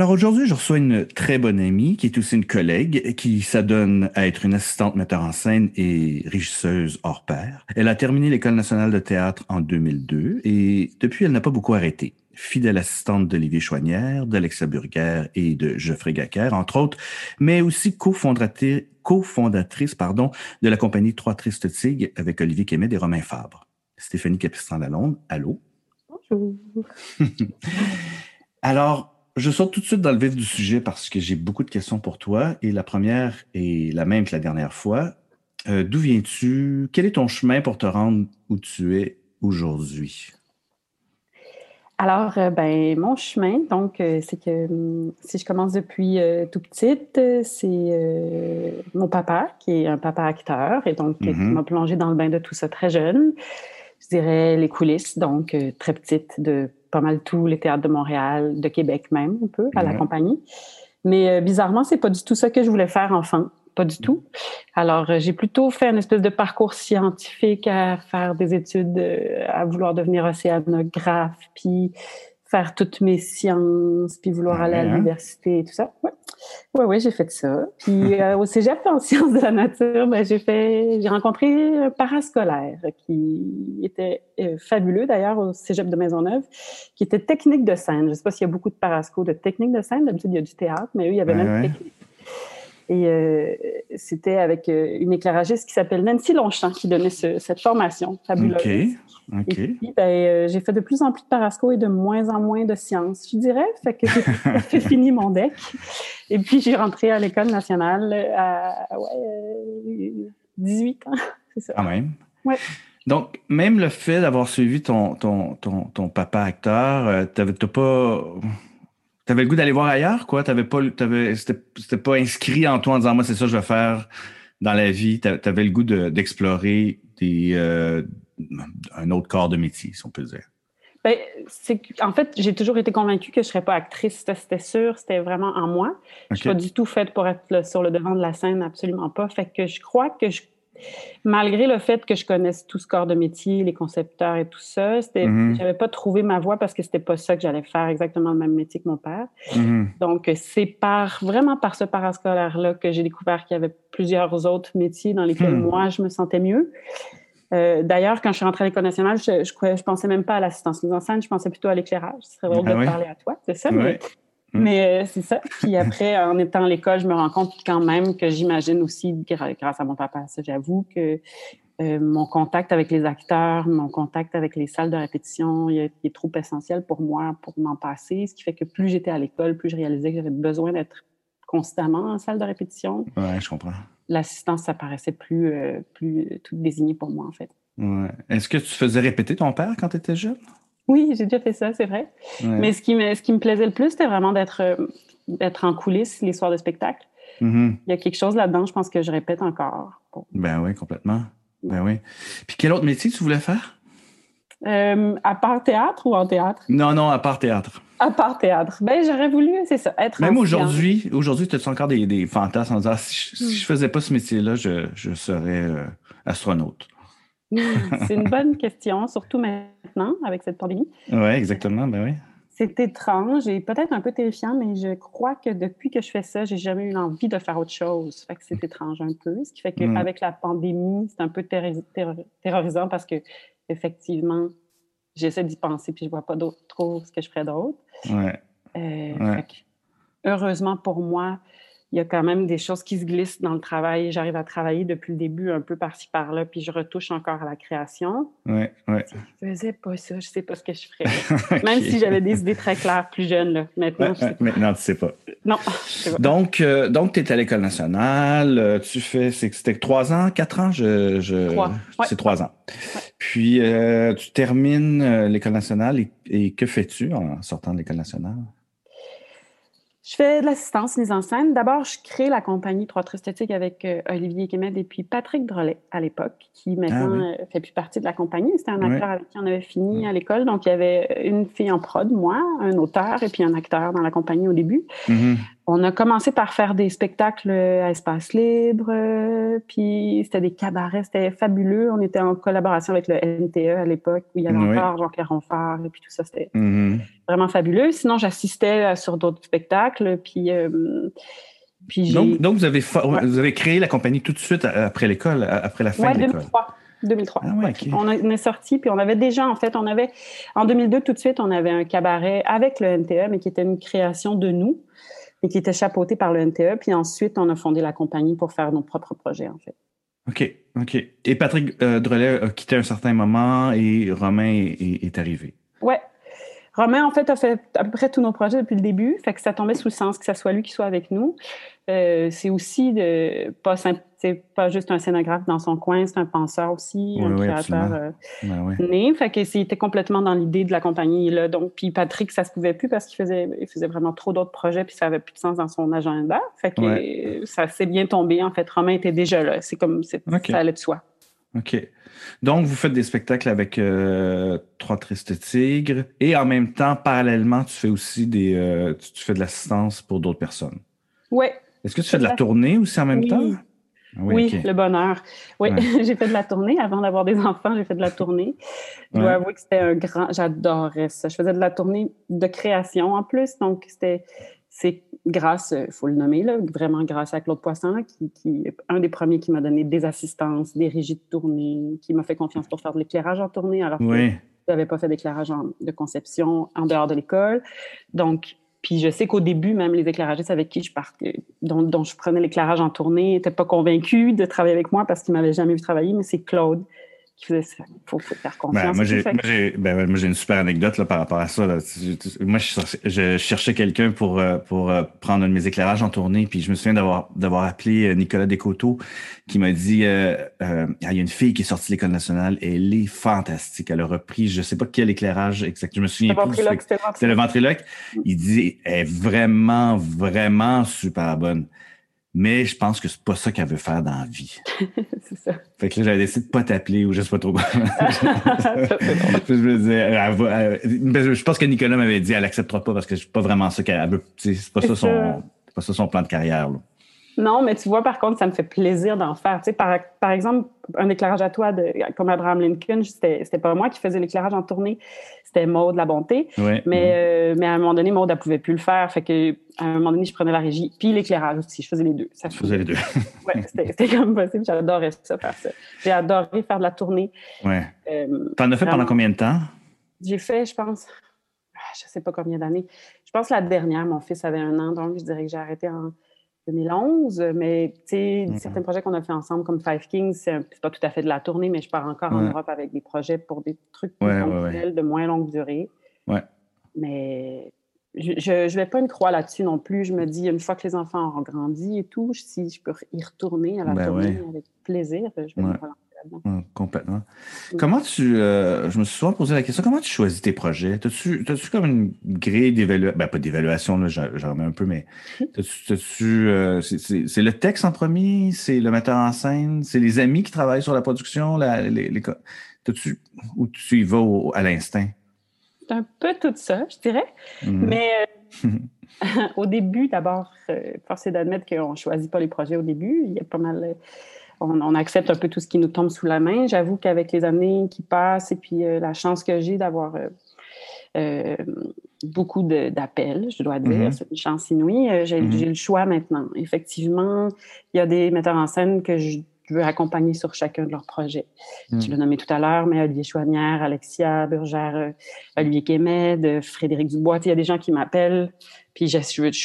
Alors aujourd'hui, je reçois une très bonne amie qui est aussi une collègue qui s'adonne à être une assistante metteur en scène et régisseuse hors pair. Elle a terminé l'École nationale de théâtre en 2002 et depuis, elle n'a pas beaucoup arrêté. Fidèle assistante d'Olivier Chouanière, d'Alexa Burger et de Geoffrey Gacker, entre autres, mais aussi cofondatrice, cofondatrice pardon, de la compagnie Trois Tristes Tigres avec Olivier Kémet et Romain Fabre. Stéphanie Capistran-Lalonde, allô? Bonjour. Alors, je saute tout de suite dans le vif du sujet parce que j'ai beaucoup de questions pour toi. Et la première est la même que la dernière fois. Euh, D'où viens-tu? Quel est ton chemin pour te rendre où tu es aujourd'hui? Alors, euh, ben, mon chemin, donc, euh, c'est que hum, si je commence depuis euh, tout petite, c'est mon papa, qui est un papa acteur, et donc, qui Mhm. m'a plongé dans le bain de tout ça très jeune. Je dirais les coulisses, donc, euh, très petite, de pas mal tous les théâtres de Montréal, de Québec même, un peu, à la Ouais. compagnie. Mais euh, bizarrement, c'est pas du tout ça que je voulais faire enfant. Pas du tout. Alors, euh, j'ai plutôt fait une espèce de parcours scientifique à faire des études, euh, à vouloir devenir océanographe, puis faire toutes mes sciences, puis vouloir aller à hein? l'université et tout ça. Ouais, ouais, ouais j'ai fait ça. Puis euh, au cégep en sciences de la nature, ben, j'ai fait, j'ai rencontré un parascolaire qui était euh, fabuleux d'ailleurs au cégep de Maisonneuve, qui était technique de scène. Je sais pas s'il y a beaucoup de parasco de technique de scène. D'habitude, il y a du théâtre, mais eux, il y avait Ouais, même ouais. technique. Et euh, c'était avec euh, une éclairagiste qui s'appelle Nancy Longchamp qui donnait ce- cette formation fabuleuse. OK. OK. Et puis, ben, euh, j'ai fait de plus en plus de parasco et de moins en moins de sciences, je dirais. Fait que j'ai fini mon deck. Et puis, j'ai rentré à l'École nationale à ouais, euh, 18 ans, c'est ça. Quand même. Ouais. Donc, même le fait d'avoir suivi ton, ton, ton, ton papa acteur, t'avais t'as pas. T'avais le goût d'aller voir ailleurs, quoi? T'avais pas, t'avais, c'était, c'était pas inscrit en toi en disant, moi, c'est ça que je vais faire dans la vie. T'a- T'avais le goût de- d'explorer des, euh, un autre corps de métier, si on peut dire. Ben, en fait, j'ai toujours été convaincue que je serais pas actrice, c'était sûr, c'était vraiment en moi. Je suis OK. pas du tout faite pour être là, sur le devant de la scène, absolument pas. Fait que je crois que je, malgré le fait que je connaisse tout ce corps de métier, les concepteurs et tout ça, c'était, Mhm. j'avais pas trouvé ma voie parce que c'était pas ça que j'allais faire exactement le même métier que mon père. Mhm. Donc, c'est par, vraiment par ce parascolaire-là que j'ai découvert qu'il y avait plusieurs autres métiers dans lesquels Hmm. moi, je me sentais mieux. Euh, D'ailleurs, quand je suis rentrée à l'École nationale, je, je, pensais même pas à l'assistance mise en scène, je pensais plutôt à l'éclairage. Ce serait drôle Ah de oui? parler à toi, c'est ça? Mais, Mm. Mais, euh, c'est ça. Puis après, en étant à l'école, je me rends compte quand même que j'imagine aussi, grâce à mon papa, ça j'avoue, que euh, mon contact avec les acteurs, mon contact avec les salles de répétition, il est, il est trop essentiel pour moi pour m'en passer. Ce qui fait que plus j'étais à l'école, plus je réalisais que j'avais besoin d'être constamment en salle de répétition. Ouais, je comprends. L'assistance, ça paraissait plus, euh, plus tout désigné pour moi, en fait. Ouais. Est-ce que tu faisais répéter ton père quand tu étais jeune? Oui, j'ai déjà fait ça, c'est vrai. Ouais. Mais ce qui, me, ce qui me plaisait le plus, c'était vraiment d'être euh, d'être en coulisses les soirs de spectacle. Mhm. Il y a quelque chose là-dedans, je pense que je répète encore. Bon. Ben oui, complètement. Ben oui. Puis quel autre métier tu voulais faire? Euh, à part théâtre ou en théâtre? Non, non, à part théâtre. À part théâtre. Ben, j'aurais voulu, c'est ça, être Même aujourd'hui, aujourd'hui, tu as encore des, des fantasmes en disant si je, si je faisais pas ce métier-là, je, je serais euh, astronaute? c'est une bonne question, surtout maintenant, avec cette pandémie. Oui, exactement. Ben oui. C'est étrange et peut-être un peu terrifiant, mais je crois que depuis que je fais ça, j'ai jamais eu l'envie de faire autre chose. Fait que c'est étrange un peu. Ce qui fait Mm. qu'avec la pandémie, c'est un peu terrorisant parce que effectivement, j'essaie d'y penser puis je vois pas trop ce que je ferais d'autre. Ouais. Euh, Ouais. fait que, heureusement pour moi, il y a quand même des choses qui se glissent dans le travail. J'arrive à travailler depuis le début un peu par-ci par-là, puis je retouche encore à la création. Oui, oui. Je faisais pas ça, je sais pas ce que je ferais. Même si j'avais des idées très claires plus jeune, là. Maintenant, je sais pas. Maintenant, tu sais pas. Non, je sais pas. Donc, euh, donc tu es à l'École nationale, euh, tu fais, c'était trois ans, quatre ans? Je, je, Trois, ouais. C'est trois ans. Puis, euh, tu termines l'École nationale et, et que fais-tu en sortant de l'École nationale? Je fais de l'assistance mise en scène. D'abord, je crée la compagnie Trois Traits Esthétiques avec euh, Olivier Kemed et puis Patrick Drolet à l'époque, qui maintenant Ah oui. euh, fait plus partie de la compagnie. C'était un Oui. acteur avec qui on avait fini à l'école. Donc, il y avait une fille en prod, moi, un auteur et puis un acteur dans la compagnie au début. Mhm. On a commencé par faire des spectacles à espace libre, euh, puis c'était des cabarets, c'était fabuleux. On était en collaboration avec le NTE à l'époque, où il y avait Oui. encore Jean-Pierre Ronfort, et puis tout ça, c'était Mhm. Vraiment fabuleux. Sinon, j'assistais euh, sur d'autres spectacles, puis, euh, puis. Donc, donc vous, avez Ouais. vous avez créé la compagnie tout de suite a- après l'école, après la fin Ouais, de l'école. 2003. 2003. Ah ouais, Ouais. ok. On, a- on est sorti, puis on avait déjà, en fait, on avait, en 2002, tout de suite, on avait un cabaret avec le NTE, mais qui était une création de nous, et qui était chapeauté par le NTE. Puis ensuite, on a fondé la compagnie pour faire nos propres projets, en fait. OK, OK. Et Patrick euh, Drolet a quitté un certain moment et Romain est, est- est arrivé. Ouais. Romain, en fait, a fait à peu près tous nos projets depuis le début. Fait que ça tombait sous le sens que ça soit lui qui soit avec nous. Euh, c'est aussi de, pas, pas juste un scénographe dans son coin, c'est un penseur aussi, Oui, un oui, créateur euh, Ben né. Fait que c'était complètement dans l'idée de la compagnie. Là. Donc, puis Patrick, ça se pouvait plus parce qu'il faisait, il faisait vraiment trop d'autres projets, puis ça avait plus de sens dans son agenda. Fait que Ouais. ça s'est bien tombé. En fait, Romain était déjà là. C'est comme, c'est- OK. ça allait de soi. OK. Donc, vous faites des spectacles avec euh, Trois Tristes Tigres et en même temps, parallèlement, tu fais aussi des. euh, tu, tu fais de l'assistance pour d'autres personnes. Ouais. Est-ce que tu fais de la tournée aussi en même Oui. temps? Ah Oui, le bonheur. Oui, Ouais. j'ai fait de la tournée. Avant d'avoir des enfants, j'ai fait de la tournée. Je dois Ouais. avouer que c'était un grand... J'adorais ça. Je faisais de la tournée de création en plus. Donc, c'était... C'est grâce, il faut le nommer, là, vraiment grâce à Claude Poisson, qui, qui est un des premiers qui m'a donné des assistances, des régies de tournée, qui m'a fait confiance pour faire de l'éclairage en tournée, alors que Oui. je n'avais pas fait d'éclairage de conception en dehors de l'école. Donc, puis je sais qu'au début, même les éclairagistes avec qui je partais, dont, dont je prenais l'éclairage en tournée, n'étaient pas convaincus de travailler avec moi parce qu'ils m'avaient jamais vu travailler, mais c'est Claude qui faut, faut faire confiance. Ben, moi, et j'ai, moi, j'ai, ben, moi, j'ai une super anecdote là, par rapport à ça. Là. Moi, je, cherchais- je cherchais quelqu'un pour, euh, pour euh, prendre un de mes éclairages en tournée. Puis je me souviens d'avoir, d'avoir appelé euh, Nicolas Descoteaux qui m'a dit euh, euh, Ah, il y a une fille qui est sortie de l'École nationale. Elle est fantastique. Elle a repris, je sais pas quel éclairage exact. Je me souviens C'était plus. c'était C'était le ventriloque. Il dit Elle est vraiment, vraiment super bonne. Mais je pense que c'est pas ça qu'elle veut faire dans la vie. c'est ça. Fait que là, j'avais décidé de pas t'appeler ou je sais pas trop je me disais, elle va- elle- je pense que Nicolas m'avait dit, elle acceptera pas parce que c'est pas vraiment ça qu'elle veut. C'est pas ça son, pas ça son plan de carrière. là. Non, mais tu vois, par contre, ça me fait plaisir d'en faire. Tu sais, par, par exemple, un éclairage à toi de, comme Abraham Lincoln, c'était pas moi qui faisais l'éclairage en tournée, c'était Maude La Bonté. Ouais. Mais, euh, mais à un moment donné, Maude, elle pouvait plus le faire. Fait que, à un moment donné, je prenais la régie, puis l'éclairage aussi. Je faisais les deux. Ça Tu faisais les deux. Ouais, c'était comme possible. J'adorais ça, faire ça. J'ai adoré faire de la tournée. Ouais. Euh, T'en as fait pendant combien de temps? j'ai fait, je pense, ah, je sais pas combien d'années. Je pense la dernière, mon fils avait un an, donc je dirais que j'ai arrêté en 2011. Mais tu sais, certains projets qu'on a fait ensemble, comme Five Kings, c'est pas tout à fait de la tournée, mais je pars encore en. Europe avec des projets pour des trucs plus Ouais, ouais, ponctuels, de moins longue durée. Ouais. Mais je, je vais pas une croix là-dessus non plus. Je me dis, une fois que les enfants auront grandi et tout, si je peux y retourner à la Ben tournée avec plaisir, je vais me relancer Hum, complètement. Mm. Comment tu. euh, je me suis souvent posé la question, comment tu choisis tes projets? T'as-tu, comme une grille d'évaluation? Ben, pas d'évaluation, j'en remets un peu, mais euh, c'est, le texte en premier? C'est le metteur en scène? C'est les amis qui travaillent sur la production? La, les, les co- t'as-tu, ou tu y vas au- à l'instinct? C'est un peu tout ça, je dirais. Mhm. Mais euh, au début, d'abord, euh, force est d'admettre qu'on ne choisit pas les projets au début. Il y a pas mal. On, on accepte un peu tout ce qui nous tombe sous la main. J'avoue qu'avec les années qui passent et puis euh, la chance que j'ai d'avoir euh, euh, beaucoup d'appels, je dois dire, Mhm. c'est une chance inouïe, euh, j'ai le choix maintenant. Effectivement, il y a des metteurs en scène que je veux accompagner sur chacun de leurs projets. Je Mm. l'ai nommé tout à l'heure, mais Olivier Chouanière, Alexia Burgère, Olivier Kémed, euh, Frédéric Dubois, il y a des gens qui m'appellent, puis je,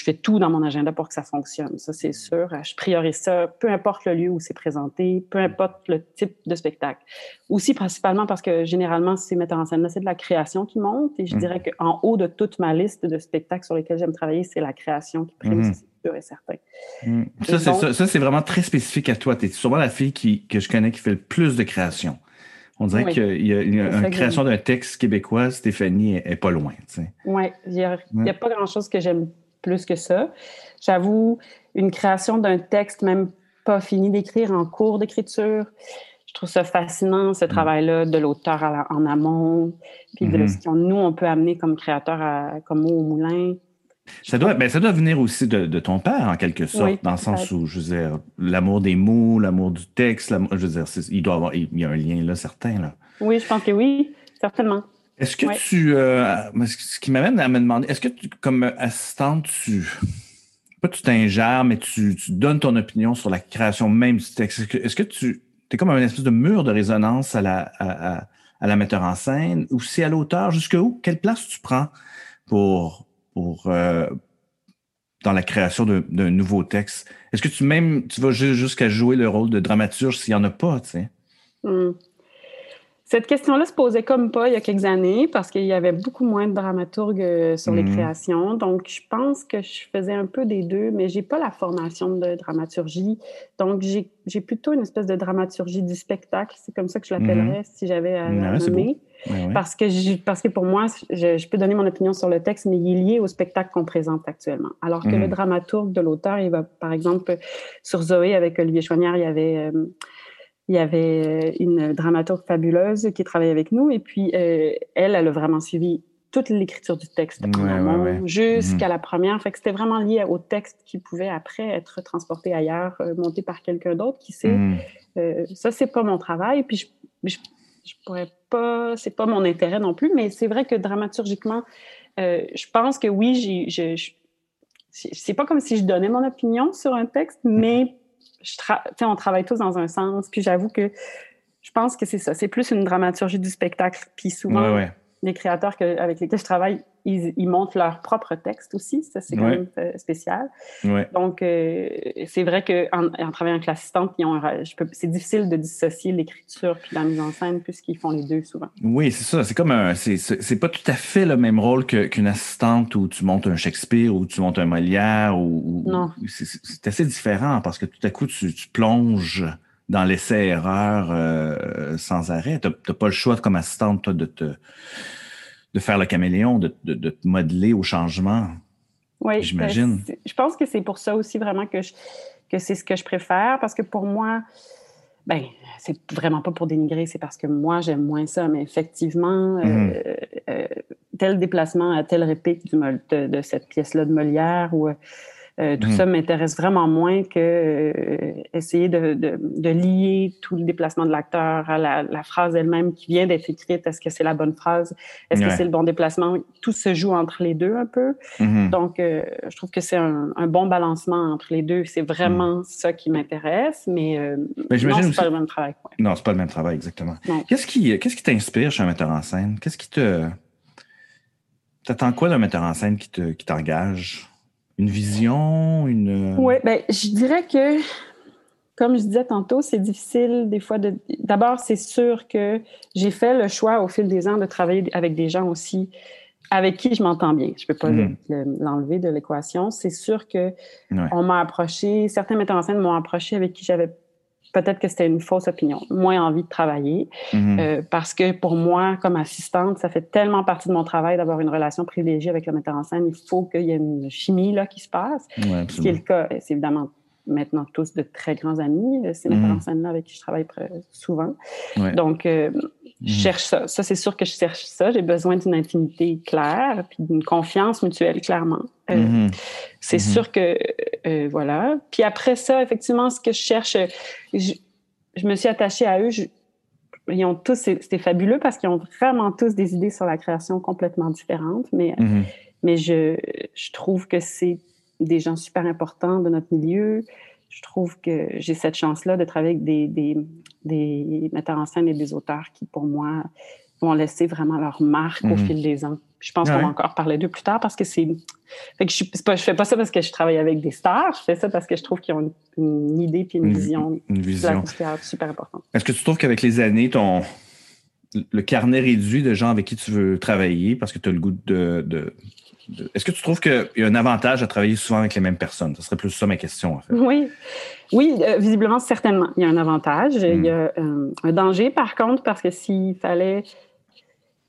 fais tout dans mon agenda pour que ça fonctionne. Ça, c'est sûr. Je priorise ça, peu importe le lieu où c'est présenté, peu importe le type de spectacle. Aussi, principalement parce que généralement, ces metteurs en scène-là, c'est de la création qui monte. Et je Mm. dirais qu'en haut de toute ma liste de spectacles sur lesquels j'aime travailler, c'est la création qui prime, ça, c'est sûr et certain. Mm. Ça, c'est, donc- ça, ça, c'est vraiment très spécifique à toi. Tu es sûrement la fille qui, que je connais qui fait le plus de création. On dirait Oui. qu'il y a, il y a C'est ça une que création d'un texte québécois, Stéphanie est, est pas loin. Oui, il n'y a, a pas grand-chose que j'aime plus que ça. J'avoue, une création d'un texte, même pas fini d'écrire, en cours d'écriture, je trouve ça fascinant, ce travail-là de l'auteur la- en amont, puis de Mhm. ce qu'on nous, on peut amener comme créateur, à, comme mot au moulin. Ça doit, ben, ça doit venir aussi de, de ton père, en quelque sorte, Oui, dans le sens où, je veux dire, l'amour des mots, l'amour du texte, l'amour- je veux dire, il doit avoir, il y a un lien là, certain. Là. Oui, je pense que oui, certainement. Est-ce que Ouais. tu. euh, ce qui m'amène à me demander, est-ce que tu, comme assistante, tu. Pas tu t'ingères, mais tu, tu donnes ton opinion sur la création même du texte? Est-ce que, que tu. es comme un espèce de mur de résonance à la, à, à- à la metteur en scène ou c'est à l'auteur? Jusqu'où? Quelle place tu prends pour. Pour euh, dans la création d'un nouveau texte? Est-ce que tu même tu vas ju- jusqu'à jouer le rôle de dramaturge s'il n'y en a pas, tu sais? Hmm. Cette question-là se posait comme pas il y a quelques années parce qu'il y avait beaucoup moins de dramaturgues euh, sur les Mhm. créations. Donc, je pense que je faisais un peu des deux, mais j'ai pas la formation de dramaturgie. Donc, j'ai plutôt une espèce de dramaturgie du spectacle. C'est comme ça que je l'appellerais si j'avais à la nommer. Ouais. Parce que, parce que pour moi, je, je peux donner mon opinion sur le texte, mais il est lié au spectacle qu'on présente actuellement. Alors que Mhm. le dramaturge de l'auteur, il va, par exemple, sur Zoé avec Olivier Chouanière, il y avait, euh, il y avait euh, une dramaturge fabuleuse qui travaillait avec nous. Et puis, euh, elle, elle a vraiment suivi toute l'écriture du texte Ouais, ouais, ouais. jusqu'à Mhm. la première. Fait que c'était vraiment lié au texte qui pouvait après être transporté ailleurs, monté par quelqu'un d'autre qui sait. Mhm. Euh, ça, c'est pas mon travail. Puis je, je, je pourrais pas, c'est pas mon intérêt non plus, mais c'est vrai que dramaturgiquement, euh, je pense que oui, j'ai, je, je- c'est pas comme si je donnais mon opinion sur un texte, mais je tra- tu sais, on travaille tous dans un sens. Puis j'avoue que je pense que c'est ça. C'est plus une dramaturgie du spectacle. Puis souvent, Ouais, ouais. Les créateurs que- avec lesquels je travaille, ils, ils montent leur propre texte aussi. Ça, c'est quand Ouais. même euh, spécial. Ouais. Donc, euh, c'est vrai qu'en en travaillant avec l'assistante, c'est difficile de dissocier l'écriture puis la mise en scène puisqu'ils font les deux souvent. Oui, c'est ça. C'est comme un. C'est, pas tout à fait le même rôle qu'une assistante où tu montes un Shakespeare ou tu montes un Molière ou. c'est, assez différent parce que tout à coup, tu, tu plonges dans l'essai-erreur euh, sans arrêt. Tu n'as pas le choix comme assistante, toi, de te de faire le caméléon, de, de, de te modeler au changement. Oui, J'imagine. ben, c'est- Je pense que c'est pour ça aussi vraiment que, je- que c'est ce que je préfère parce que pour moi, ben, c'est vraiment pas pour dénigrer, c'est parce que moi, j'aime moins ça. Mais effectivement, euh, Mhm. euh, tel déplacement à telle réplique de, de cette pièce-là de Molière ou euh, tout Mhm. ça m'intéresse vraiment moins que euh, essayer de, de- de lier tout le déplacement de l'acteur à la, la phrase elle-même qui vient d'être écrite. Est-ce que c'est la bonne phrase? Est-ce Ouais. que c'est le bon déplacement? Tout se joue entre les deux un peu. Mhm. Donc, euh, je trouve que c'est un, un bon balancement entre les deux. C'est vraiment ça qui m'intéresse, mais, Mais non, c'est aussi- pas le même travail. ouais. Non, c'est pas le même travail, exactement. Qu'est-ce qui qu'est-ce qui t'inspire chez un metteur en scène? Qu'est-ce qui te. T'attends quoi d'un metteur en scène qui te qui t'engage? Une vision? Une. Oui, ben, je dirais que, comme je disais tantôt, c'est difficile des fois de. D'abord, c'est sûr que j'ai fait le choix au fil des ans de travailler avec des gens aussi avec qui je m'entends bien. Je peux pas le- l'enlever de l'équation. C'est sûr que Ouais. on m'a approché, certains metteurs en scène m'ont approché avec qui j'avais peut-être que c'était une fausse opinion, moins envie de travailler. Mhm. Euh, parce que pour moi, comme assistante, ça fait tellement partie de mon travail d'avoir une relation privilégiée avec le metteur en scène. Il faut qu'il y ait une chimie là, qui se passe. Ouais, Ce qui est le cas, c'est évidemment maintenant tous de très grands amis, euh, ces Mhm. metteurs en scène-là avec qui je travaille souvent. Ouais. Donc, euh. Je cherche ça. Ça, c'est sûr que je cherche ça. J'ai besoin d'une intimité claire, puis d'une confiance mutuelle, clairement. Euh, Mhm. c'est Mhm. sûr que, euh, voilà. Puis après ça, effectivement, ce que je cherche, euh, je, je me suis attachée à eux. Je- ils ont tous, c'était fabuleux parce qu'ils ont vraiment tous des idées sur la création complètement différentes, mais, Mhm. mais je, je trouve que c'est des gens super importants de notre milieu je trouve que j'ai cette chance-là de travailler avec des, des, des, metteurs en scène et des auteurs qui, pour moi, vont laisser vraiment leur marque au mhm. fil des ans. Je pense qu'on va encore parler d'eux plus tard parce que c'est. Fait que je ne fais pas ça parce que je travaille avec des stars, je fais ça parce que je trouve qu'ils ont une, idée et une, vision. Une vision. super importante. Est-ce que tu trouves qu'avec les années, ton le carnet réduit de gens avec qui tu veux travailler parce que tu as le goût de est-ce que tu trouves qu'il y a un avantage à travailler souvent avec les mêmes personnes? Ce serait plus ça ma question, en fait. Oui, oui, euh, visiblement, certainement. Il y a un avantage. Il y a hmm. euh, un danger, par contre, parce que s'il fallait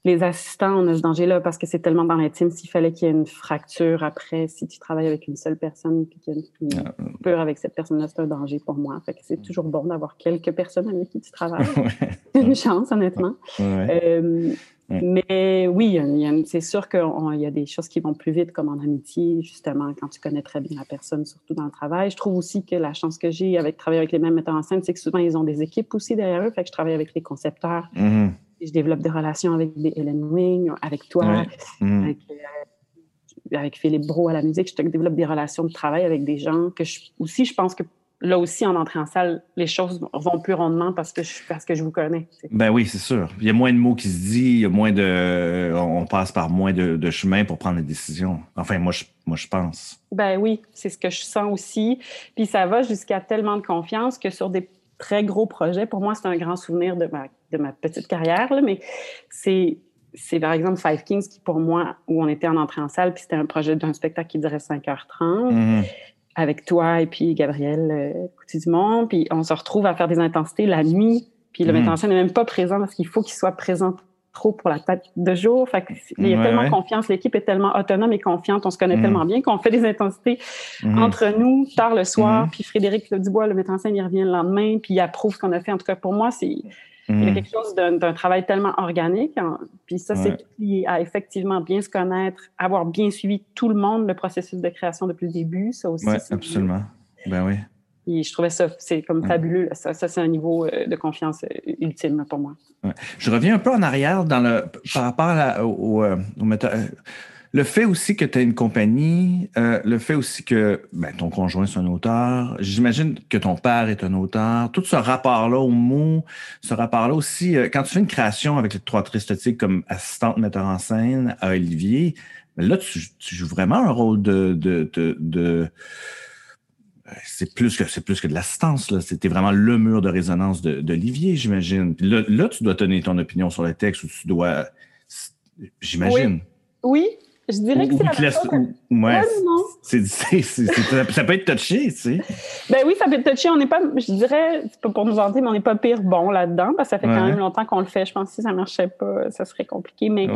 les assistants, on a ce danger-là parce que c'est tellement dans l'intime. S'il fallait qu'il y ait une fracture après, si tu travailles avec une seule personne et qu'il y a une, ah, peur avec cette personne-là, c'est un danger pour moi. Fait que c'est toujours bon d'avoir quelques personnes avec qui tu travailles. C'est une chance, honnêtement. Euh, mais oui, c'est sûr qu'il y a des choses qui vont plus vite, comme en amitié, justement, quand tu connais très bien la personne, surtout dans le travail. Je trouve aussi que la chance que j'ai avec travailler avec les mêmes metteurs en scène, c'est que souvent, ils ont des équipes aussi derrière eux. Fait que je travaille avec les concepteurs. Mm-hmm. Je développe des relations avec des Helen Wing, avec toi, mm-hmm. euh, avec, Philippe Bro à la musique. Je développe des relations de travail avec des gens que je, aussi, je pense que là aussi, en entrée en salle, les choses vont plus rondement parce que je, parce que je vous connais. Ben oui, c'est sûr. Il y a moins de mots qui se disent, il y a moins de, on passe par moins de, de chemin pour prendre des décisions. Enfin, moi, je, moi, je pense. Ben oui, c'est ce que je sens aussi. Puis ça va jusqu'à tellement de confiance que sur des très gros projets, pour moi, c'est un grand souvenir de ma, de ma petite carrière, là, mais c'est c'est par exemple Five Kings qui, pour moi, où on était en entrée en salle, puis c'était un projet d'un spectacle qui durait 5h30 avec toi et puis Gabriel euh, Coutu-Dumont. Puis on se retrouve à faire des intensités la nuit. Puis le mm. metteur en scène n'est même pas présent parce qu'il faut qu'il soit présent trop pour la tête de jour. Fait il y a tellement confiance, l'équipe est tellement autonome et confiante, on se connaît mm. tellement bien qu'on fait des intensités mm. entre nous tard le soir. Puis Frédéric Dubois, le metteur en scène, il revient le lendemain, puis il approuve ce qu'on a fait. En tout cas, pour moi, c'est il y a quelque chose d'un travail tellement organique. puis ça, c'est lié à effectivement bien se connaître, avoir bien suivi tout le monde, le processus de création depuis le début. Ça aussi. Oui, absolument. Ben oui. Et je trouvais ça, c'est comme fabuleux. Ça, ça c'est un niveau euh, de confiance euh, ultime pour moi. Je reviens un peu en arrière dans le, par rapport à au, euh, au, le fait aussi que tu as une compagnie, euh, le fait aussi que ben, ton conjoint est un auteur, j'imagine que ton père est un auteur, tout ce rapport-là au mot, ce rapport-là aussi, euh, quand tu fais une création avec les trois tristotiques comme assistante metteur en scène à Olivier, là, tu, joues vraiment un rôle de, de, de, c'est plus que c'est plus que de l'assistance là. C'était vraiment le mur de résonance d'Olivier, j'imagine. Là, là, tu dois donner ton opinion sur le texte ou tu dois, j'imagine. Oui. Je dirais que c'est la ouais, ça peut être touché, tu sais. Ben oui, ça peut être touché. On n'est pas, je dirais, c'est pas pour nous vanter, mais on n'est pas pire bon là-dedans, parce que ça fait quand même longtemps qu'on le fait. Je pense que si ça marchait pas, ça serait compliqué. Mais,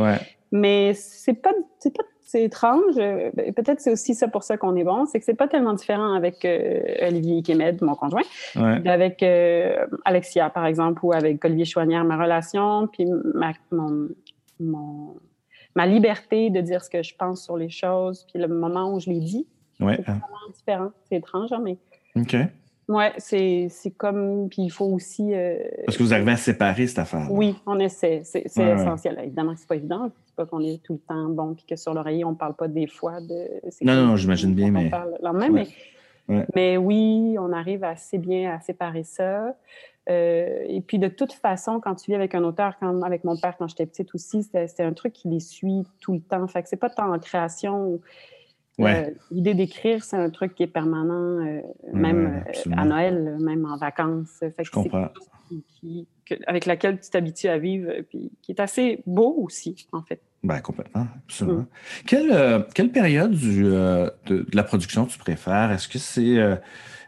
mais c'est pas, c'est pas, c'est étrange. Ben, peut-être c'est aussi ça pour ça qu'on est bon, c'est que c'est pas tellement différent avec euh, Olivier Kemed, mon conjoint, avec euh, Alexia, par exemple, ou avec Olivier Chouanière, ma relation, puis ma, mon, mon ma liberté de dire ce que je pense sur les choses, puis le moment où je les dis. Ouais. C'est vraiment différent. C'est étrange, hein, mais. Ouais, c'est, comme. Puis il faut aussi. Euh, Parce que vous arrivez à séparer cette affaire. -là. Oui, on essaie. C'est, essentiel. Évidemment, c'est pas évident. C'est pas qu'on est tout le temps bon, puis que sur l'oreiller, on parle pas des fois de. Non, non, non, j'imagine bien, mais. mais... Mais oui, on arrive assez bien à séparer ça. Euh, et puis, de toute façon, quand tu vis avec un auteur, comme avec mon père quand j'étais petite aussi, c'était un truc qui les suit tout le temps. Fait que c'est pas tant en création. Euh, l'idée d'écrire, c'est un truc qui est permanent, euh, même à Noël, même en vacances. Fait Je comprends. avec laquelle tu t'habitues à vivre, puis qui est assez beau aussi, en fait. Ben, complètement, absolument. Mm. Quelle, quelle, période du, de, de, la production tu préfères? Est-ce que c'est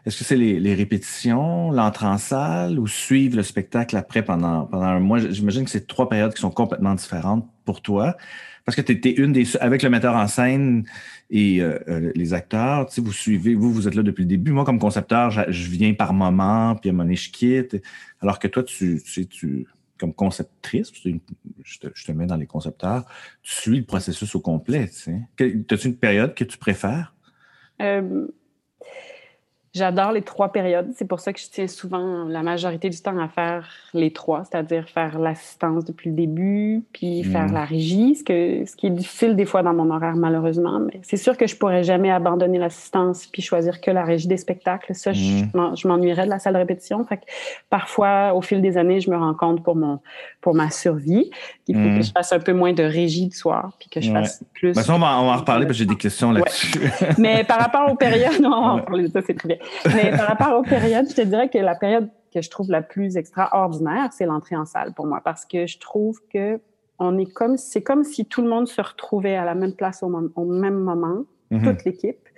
est-ce que c'est les, répétitions, l'entrée en salle ou suivre le spectacle après pendant, pendant un mois? J'imagine que c'est trois périodes qui sont complètement différentes pour toi. Parce que tu étais une des. Avec le metteur en scène et euh, euh, les acteurs, tu sais, vous suivez, vous, vous êtes là depuis le début. Moi, comme concepteur, je, viens par moment, puis à un moment donné, je quitte. Alors que toi, tu, sais, tu comme conceptrice, je te, je te, mets dans les concepteurs, tu suis le processus au complet. Tu. As-tu une période que tu préfères? Euh, J'adore les trois périodes. C'est pour ça que je tiens souvent la majorité du temps à faire les trois, c'est-à-dire faire l'assistance depuis le début, puis faire mm. la régie, ce, que, ce qui est difficile des fois dans mon horaire, malheureusement. Mais c'est sûr que je pourrais jamais abandonner l'assistance puis choisir que la régie des spectacles. Ça, je mm. m'ennuierais de la salle de répétition. Fait que parfois, au fil des années, je me rends compte pour, mon, pour ma survie qu'il faut que mm. je fasse un peu moins de régie de soir, puis que je fasse plus... On, va, on va en reparler parce que j'ai des questions là-dessus. Mais par rapport aux périodes, on va en parler de ça, c'est très bien. Mais par rapport aux périodes, je te dirais que la période que je trouve la plus extraordinaire, c'est l'entrée en salle pour moi, parce que je trouve que on est comme, c'est comme si tout le monde se retrouvait à la même place au, au même moment, mm-hmm. toute l'équipe,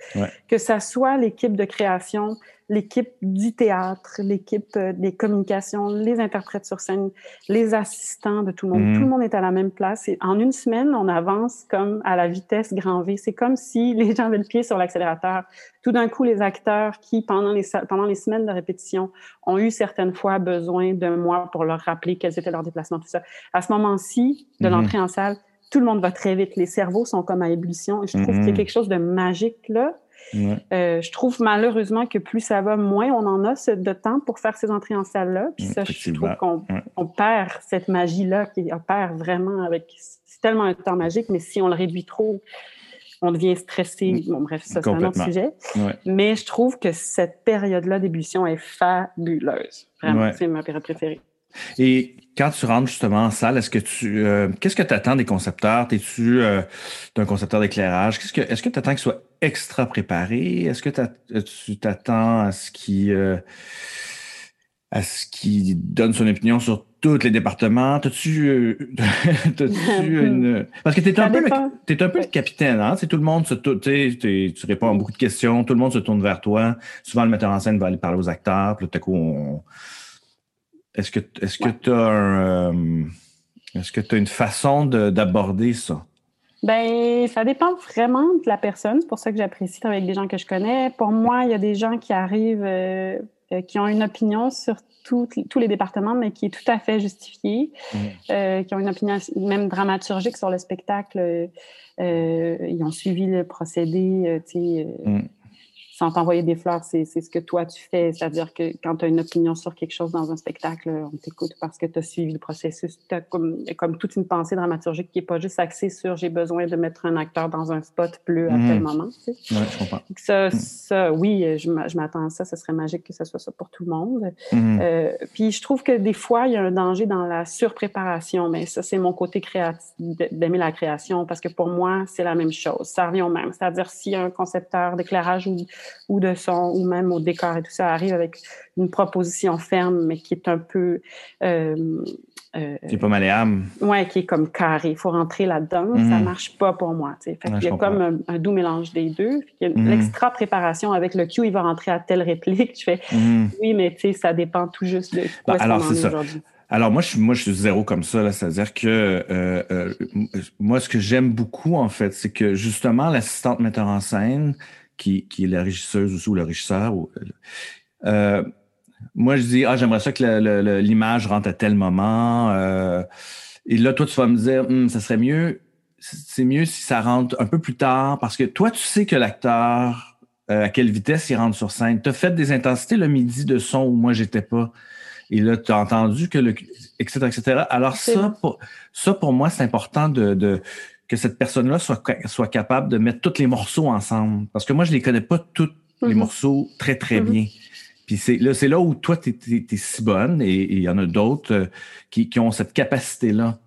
que ça soit l'équipe de création, l'équipe du théâtre, l'équipe euh, des communications, les interprètes sur scène, les assistants de tout le monde. Mhm. Tout le monde est à la même place. Et en une semaine, on avance comme à la vitesse grand V. C'est comme si les gens avaient le pied sur l'accélérateur. Tout d'un coup, les acteurs qui, pendant les, pendant les semaines de répétition, ont eu certaines fois besoin d'un mois pour leur rappeler quels étaient leurs déplacements, tout ça. À ce moment-ci, de mhm. l'entrée en salle, tout le monde va très vite. Les cerveaux sont comme à ébullition. Et je trouve qu'il y a mhm. quelque chose de magique là euh, je trouve malheureusement que plus ça va, moins on en a de temps pour faire ces entrées en salle-là. Puis ça, je trouve qu'on perd cette magie-là qui opère vraiment avec. C'est tellement un temps magique, mais si on le réduit trop, on devient stressé. Mm. Bon, bref, ça, c'est un autre sujet. Mais je trouve que cette période-là d'ébullition est fabuleuse. Vraiment, c'est ma période préférée. Et quand tu rentres justement en salle, est-ce que tu euh, qu'est-ce que tu attends des concepteurs? T'es-tu euh, un concepteur d'éclairage? Qu'est-ce que est-ce que tu attends qu'ils soient extra préparés? Est-ce que tu t'attends à ce qu'ils euh, à ce qui donne son opinion sur tous les départements? T'as-tu euh, une. Parce que t'es un, peu le, es un peu le capitaine, hein? tout le monde se tu réponds à beaucoup de questions, tout le monde se tourne vers toi. Souvent, le metteur en scène va aller parler aux acteurs, puis tout à coup, on est-ce que est-ce que tu as euh, est-ce que tu as une façon d'aborder ça? Ben, ça dépend vraiment de la personne. C'est pour ça que j'apprécie travailler avec des gens que je connais. Pour moi, il y a des gens qui arrivent, euh, euh, qui ont une opinion sur tous les départements, mais qui est tout à fait justifiée, mmh. qui ont une opinion même dramaturgique sur le spectacle. ils ont suivi le procédé, tu sais. Mmh sans t'envoyer des fleurs, c'est ce que toi tu fais. C'est-à-dire que quand tu as une opinion sur quelque chose dans un spectacle, on t'écoute parce que tu as suivi le processus. Tu as comme, comme toute une pensée dramaturgique qui n'est pas juste axée sur j'ai besoin de mettre un acteur dans un spot bleu à tel mhm. moment. Tu sais. je comprends. Ça, mhm. ça, oui, je m'attends à ça. Ce serait magique que ce soit ça pour tout le monde. Mhm. euh, puis je trouve que des fois, il y a un danger dans la surpréparation. Mais ça, c'est mon côté créatif, d'aimer la création parce que pour moi, c'est la même chose. Ça revient au même. C'est-à-dire s'il y a un concepteur d'éclairage ou ou de son, ou même au décor et tout ça, arrive avec une proposition ferme, mais qui est un peu... Euh, euh, qui est pas malléable. Oui, qui est comme carré. Il faut rentrer là-dedans. Ça Ça mhm. marche pas pour moi. Fait il y a comme un, doux mélange des deux. Mhm. L'extra préparation avec le cue, il va rentrer à telle réplique. Je fais mhm. oui, mais ça dépend tout juste de quoi bah, alors, c'est aujourd'hui. Alors moi, je suis moi je suis zéro comme ça, c'est-à-dire que euh, euh, moi, ce que j'aime beaucoup en fait, c'est que justement l'assistante metteur en scène, qui, qui est la régisseuse aussi ou le régisseur. Euh, moi, je dis, ah, j'aimerais ça que l'image rentre à tel moment. Euh, et là, toi, tu vas me dire, hum, ça serait mieux, c'est mieux si ça rentre un peu plus tard, parce que toi, tu sais que l'acteur, euh, à quelle vitesse il rentre sur scène. Tu as fait des intensités le midi de son où moi, j'étais pas. Et là, tu as entendu que le. etc., etc. Alors, ça pour, ça, pour moi, c'est important de, de que cette personne-là soit, soit capable de mettre tous les morceaux ensemble. Parce que moi, je les connais pas tous les mhm. morceaux très, très mhm. bien. Puis c'est là, là où toi, tu es, si bonne et il y en a d'autres euh, qui, qui, ont cette capacité-là.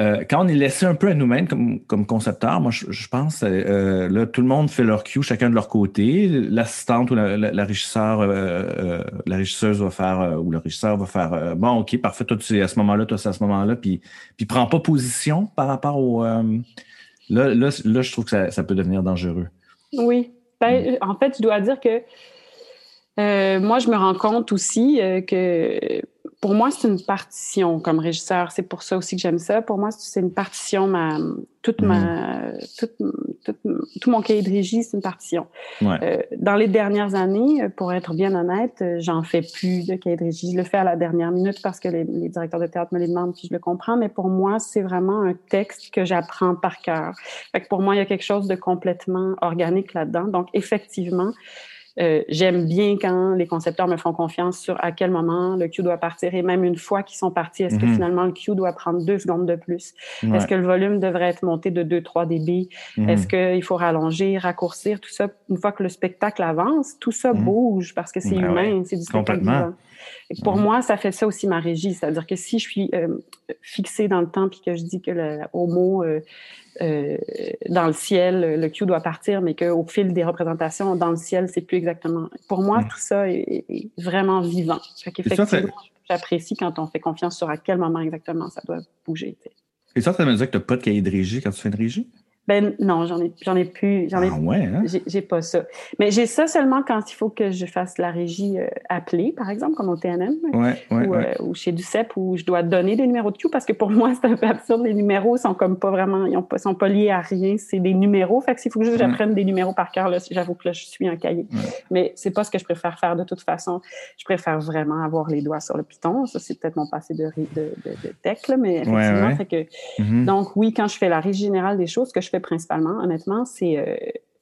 Euh, quand on est laissé un peu à nous-mêmes comme, comme concepteurs, moi, je, pense, euh, là, tout le monde fait leur cue, chacun de leur côté. L'assistante ou la, euh, la régisseuse va faire, ou le régisseur va faire, bon, OK, parfait, toi, tu es à ce moment-là, toi, c'est à ce moment-là, puis, puis prends pas position par rapport au... là, là, là, je trouve que ça, ça peut devenir dangereux. Oui. Ben, en fait, je dois dire que moi, je me rends compte aussi que pour moi, c'est une partition comme régisseur. C'est pour ça aussi que j'aime ça. Pour moi, c'est une partition. Ma, toute ma, mm. tout mon cahier de régie, c'est une partition. Euh, dans les dernières années, pour être bien honnête, j'en fais plus de cahier de régie. Je le fais à la dernière minute parce que les, directeurs de théâtre me les demandent, puis je le comprends. Mais pour moi, c'est vraiment un texte que j'apprends par cœur. Fait que pour moi, il y a quelque chose de complètement organique là-dedans. Donc, effectivement, Euh, j'aime bien quand les concepteurs me font confiance sur à quel moment le Q doit partir et même une fois qu'ils sont partis, est-ce que Mhm. finalement le Q doit prendre deux secondes de plus? Est-ce que le volume devrait être monté de 2-3 dB? Mhm. Est-ce qu'il faut rallonger, raccourcir, tout ça? Une fois que le spectacle avance, tout ça Mhm. bouge parce que c'est Ben humain, ouais, c'est du spectacle complètement. vivant. Pour Mhm. moi, ça fait ça aussi ma régie. C'est-à-dire que si je suis euh, fixée dans le temps puis que je dis que le homo euh, euh, dans le ciel, le Q doit partir, mais qu'au fil des représentations, dans le ciel, c'est plus exactement. Pour moi, Mhm. tout ça est, est vraiment vivant. Fait qu'effectivement, j'apprécie quand on fait confiance sur à quel moment exactement ça doit bouger. Et ça, ça veut dire que tu n'as pas de cahier de régie quand tu fais une régie? Ben non, j'en ai, j'en ai plus, j'en ai Ah ouais, hein? J'ai pas ça. Mais j'ai ça seulement quand il faut que je fasse la régie euh, appelée, par exemple, comme au TNM Ouais, ouais, ou, euh, ou chez Ducep, où je dois donner des numéros de Q parce que pour moi, c'est un peu absurde. Les numéros sont comme pas vraiment, ils ont pas, sont pas liés à rien. C'est des numéros. Fait que s'il faut que j'apprenne des numéros par cœur, là, j'avoue que là, je suis un cahier. Mais c'est pas ce que je préfère faire de toute façon. Je préfère vraiment avoir les doigts sur le piton. Ça, c'est peut-être mon passé de, de, de, de tech, là, mais effectivement, fait que Mhm. donc, oui, quand je fais la régie générale des choses, que je fais principalement, honnêtement, c'est euh,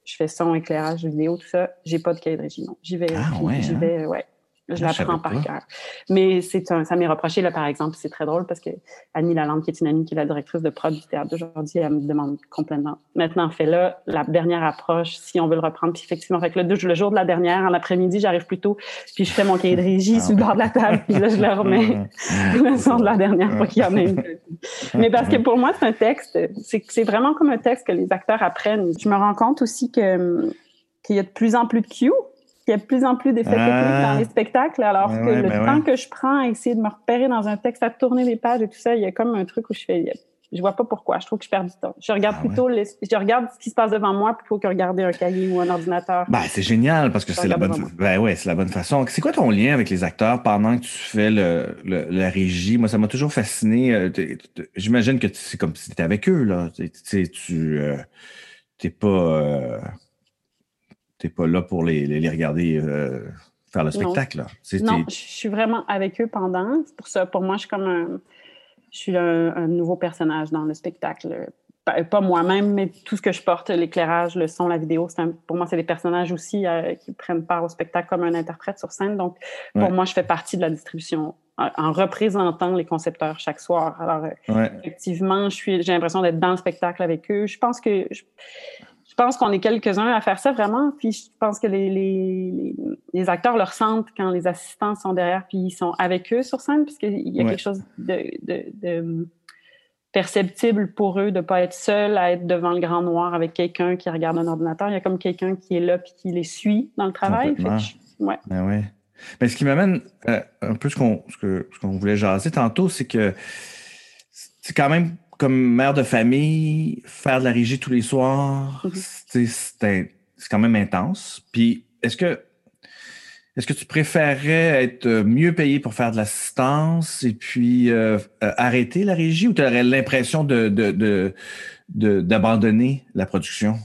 je fais son, éclairage, vidéo, tout ça. J'ai pas de cahier de régie, non. J'y vais. Ah, ouais, J'y hein? vais, ouais. Je l'apprends par cœur. Mais c'est un, ça m'est reproché, là, par exemple, c'est très drôle parce que Annie Lalande, qui est une amie qui est la directrice de prod du théâtre d'aujourd'hui, elle me demande complètement. Maintenant, fais là la dernière approche, si on veut le reprendre. Puis effectivement, fait que le, le jour de la dernière, en après-midi, j'arrive plus tôt, puis je fais mon cahier de régie Ah, sur le bord de la table, puis là, je le remets le son de la dernière pour qu'il y en ait une. Mais parce que pour moi, c'est un texte, c'est c'est vraiment comme un texte que les acteurs apprennent. Je me rends compte aussi que qu'il y a de plus en plus de cues, qu'il y a de plus en plus d'effets Ah. techniques dans les spectacles, alors Ouais, que ouais, le ben temps ouais. que je prends à essayer de me repérer dans un texte, à tourner les pages et tout ça, il y a comme un truc où je fais, je vois pas pourquoi. Je trouve que je perds du temps. Je regarde Ah ouais. plutôt, les- je regarde ce qui se passe devant moi plutôt que regarder un cahier ou un ordinateur. Ben, c'est génial parce que c'est la bonne, ben ouais, c'est la bonne façon. C'est quoi ton lien avec les acteurs pendant que tu fais le, le- la régie? Moi, ça m'a toujours fasciné. Euh, J'imagine que c'est comme si tu étais avec eux, là. Tu sais, tu euh, t'es pas, euh, t'es pas là pour les, les, les regarder euh, faire le spectacle, Non, je suis vraiment avec eux pendant. C'est pour ça, pour moi, je suis comme un, je suis un, un nouveau personnage dans le spectacle. Pas, pas moi-même, mais tout ce que je porte, l'éclairage, le son, la vidéo, un- pour moi, c'est des personnages aussi euh, qui prennent part au spectacle comme un interprète sur scène. Donc, pour Ouais. moi, je fais partie de la distribution en, en représentant les concepteurs chaque soir. Alors, euh, ouais. effectivement, je suis, j'ai l'impression d'être dans le spectacle avec eux. Je pense que je pense qu'on est quelques-uns à faire ça vraiment. Puis je pense que les, les, les, acteurs le ressentent quand les assistants sont derrière puis ils sont avec eux sur scène, puisqu'il y a Ouais. quelque chose de, de, de perceptible pour eux de pas être seul à être devant le grand noir avec quelqu'un qui regarde un ordinateur. Il y a comme quelqu'un qui est là puis qui les suit dans le travail. Fait que Complètement. je- ouais. Ben ouais. Mais ce qui m'amène euh, un peu ce qu'on ce que- ce qu'on voulait jaser tantôt, c'est que c'est quand même comme mère de famille, faire de la régie tous les soirs, Mhm. c'est quand même intense. Puis est-ce que est-ce que tu préférerais être euh, mieux payé pour faire de l'assistance et puis euh, euh, arrêter la régie ou tu aurais l'impression de, de, de, de- d'abandonner la production?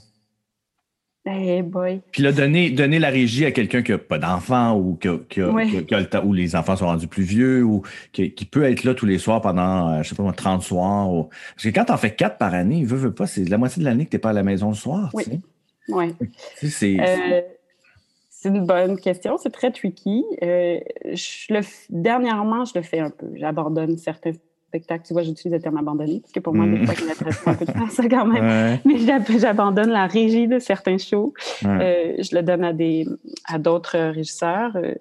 Hey boy. Puis là, donner, donner la régie à quelqu'un qui n'a pas d'enfant ou qui a, qui a- Ouais. qui a- qui a le temps, où les enfants sont rendus plus vieux ou qui, qui peut être là tous les soirs pendant, euh, je sais pas moi, 30 soirs. ou- Parce que quand t'en fais quatre par année, il veut, veut pas, c'est la moitié de l'année que t'es pas à la maison le soir. Oui. tu sais. Ouais. Tu sais, c'est- Euh, c'est une bonne question, c'est très tricky. Euh, je le, dernièrement, je le fais un peu. J'abandonne certains spectacles. Tu vois, j'utilise le terme abandonner, parce que pour moi, des fois, il m'intéresse un peu de faire ça quand même. Ouais, Mais j'ab- j'abandonne la régie de certains shows. ouais, Euh, je le donne à des à d'autres régisseurs. Euh,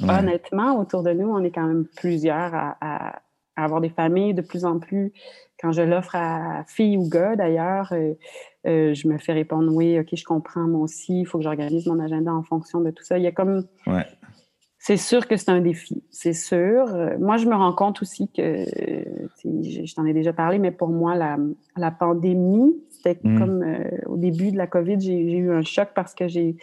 ouais. Honnêtement, autour de nous, on est quand même plusieurs à, à- à avoir des familles de plus en plus. Quand je l'offre à fille ou gars, d'ailleurs, euh, euh, je me fais répondre oui, ok, je comprends, moi aussi, il faut que j'organise mon agenda en fonction de tout ça. Il y a comme Ouais. C'est sûr que c'est un défi, c'est sûr. Euh, Moi, je me rends compte aussi que, euh, je, t'en ai déjà parlé, mais pour moi, la, la pandémie, c'était Mm. comme euh, au début de la COVID, j'ai eu un choc parce que j'ai,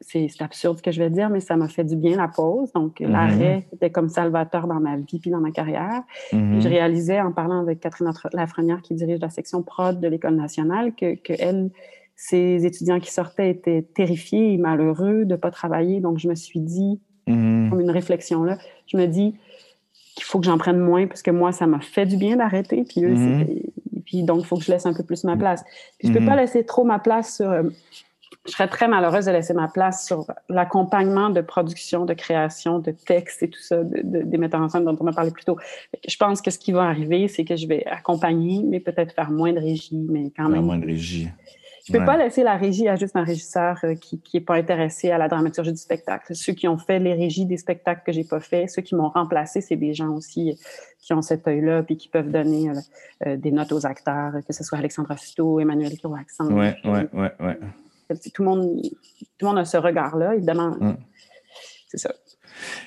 c'est absurde ce que je vais dire, mais ça m'a fait du bien la pause. Donc, Mhm. l'arrêt était comme salvateur dans ma vie puis dans ma carrière. Mhm. Je réalisais en parlant avec Catherine Lafrenière, qui dirige la section prod de l'École nationale, que, que elle, ses étudiants qui sortaient étaient terrifiés et malheureux de ne pas travailler. Donc, je me suis dit, Mhm. comme une réflexion là, je me dis qu'il faut que j'en prenne moins parce que moi, ça m'a fait du bien d'arrêter. Puis eux, c'était- puis donc, il faut que je laisse un peu plus ma place. Puis je peux Mhm. pas laisser trop ma place sur, euh, je serais très malheureuse de laisser ma place sur l'accompagnement de production, de création, de textes et tout ça, des metteurs en scène dont on a parlé plus tôt. Je pense que ce qui va arriver, c'est que je vais accompagner, mais peut-être faire moins de régie, mais quand même. moins de régie. Je ne peux pas laisser la régie à juste un régisseur euh, qui n'est pas intéressé à la dramaturgie du spectacle. Ceux qui ont fait les régies des spectacles que j'ai pas fait, ceux qui m'ont remplacé, c'est des gens aussi qui ont cet œil-là puis qui peuvent donner euh, euh, des notes aux acteurs, que ce soit Alexandra Futo, Emmanuel Kiroaxan. Oui, oui, oui, ouais. Tout le monde, tout le monde a ce regard-là, évidemment. Hum. C'est ça.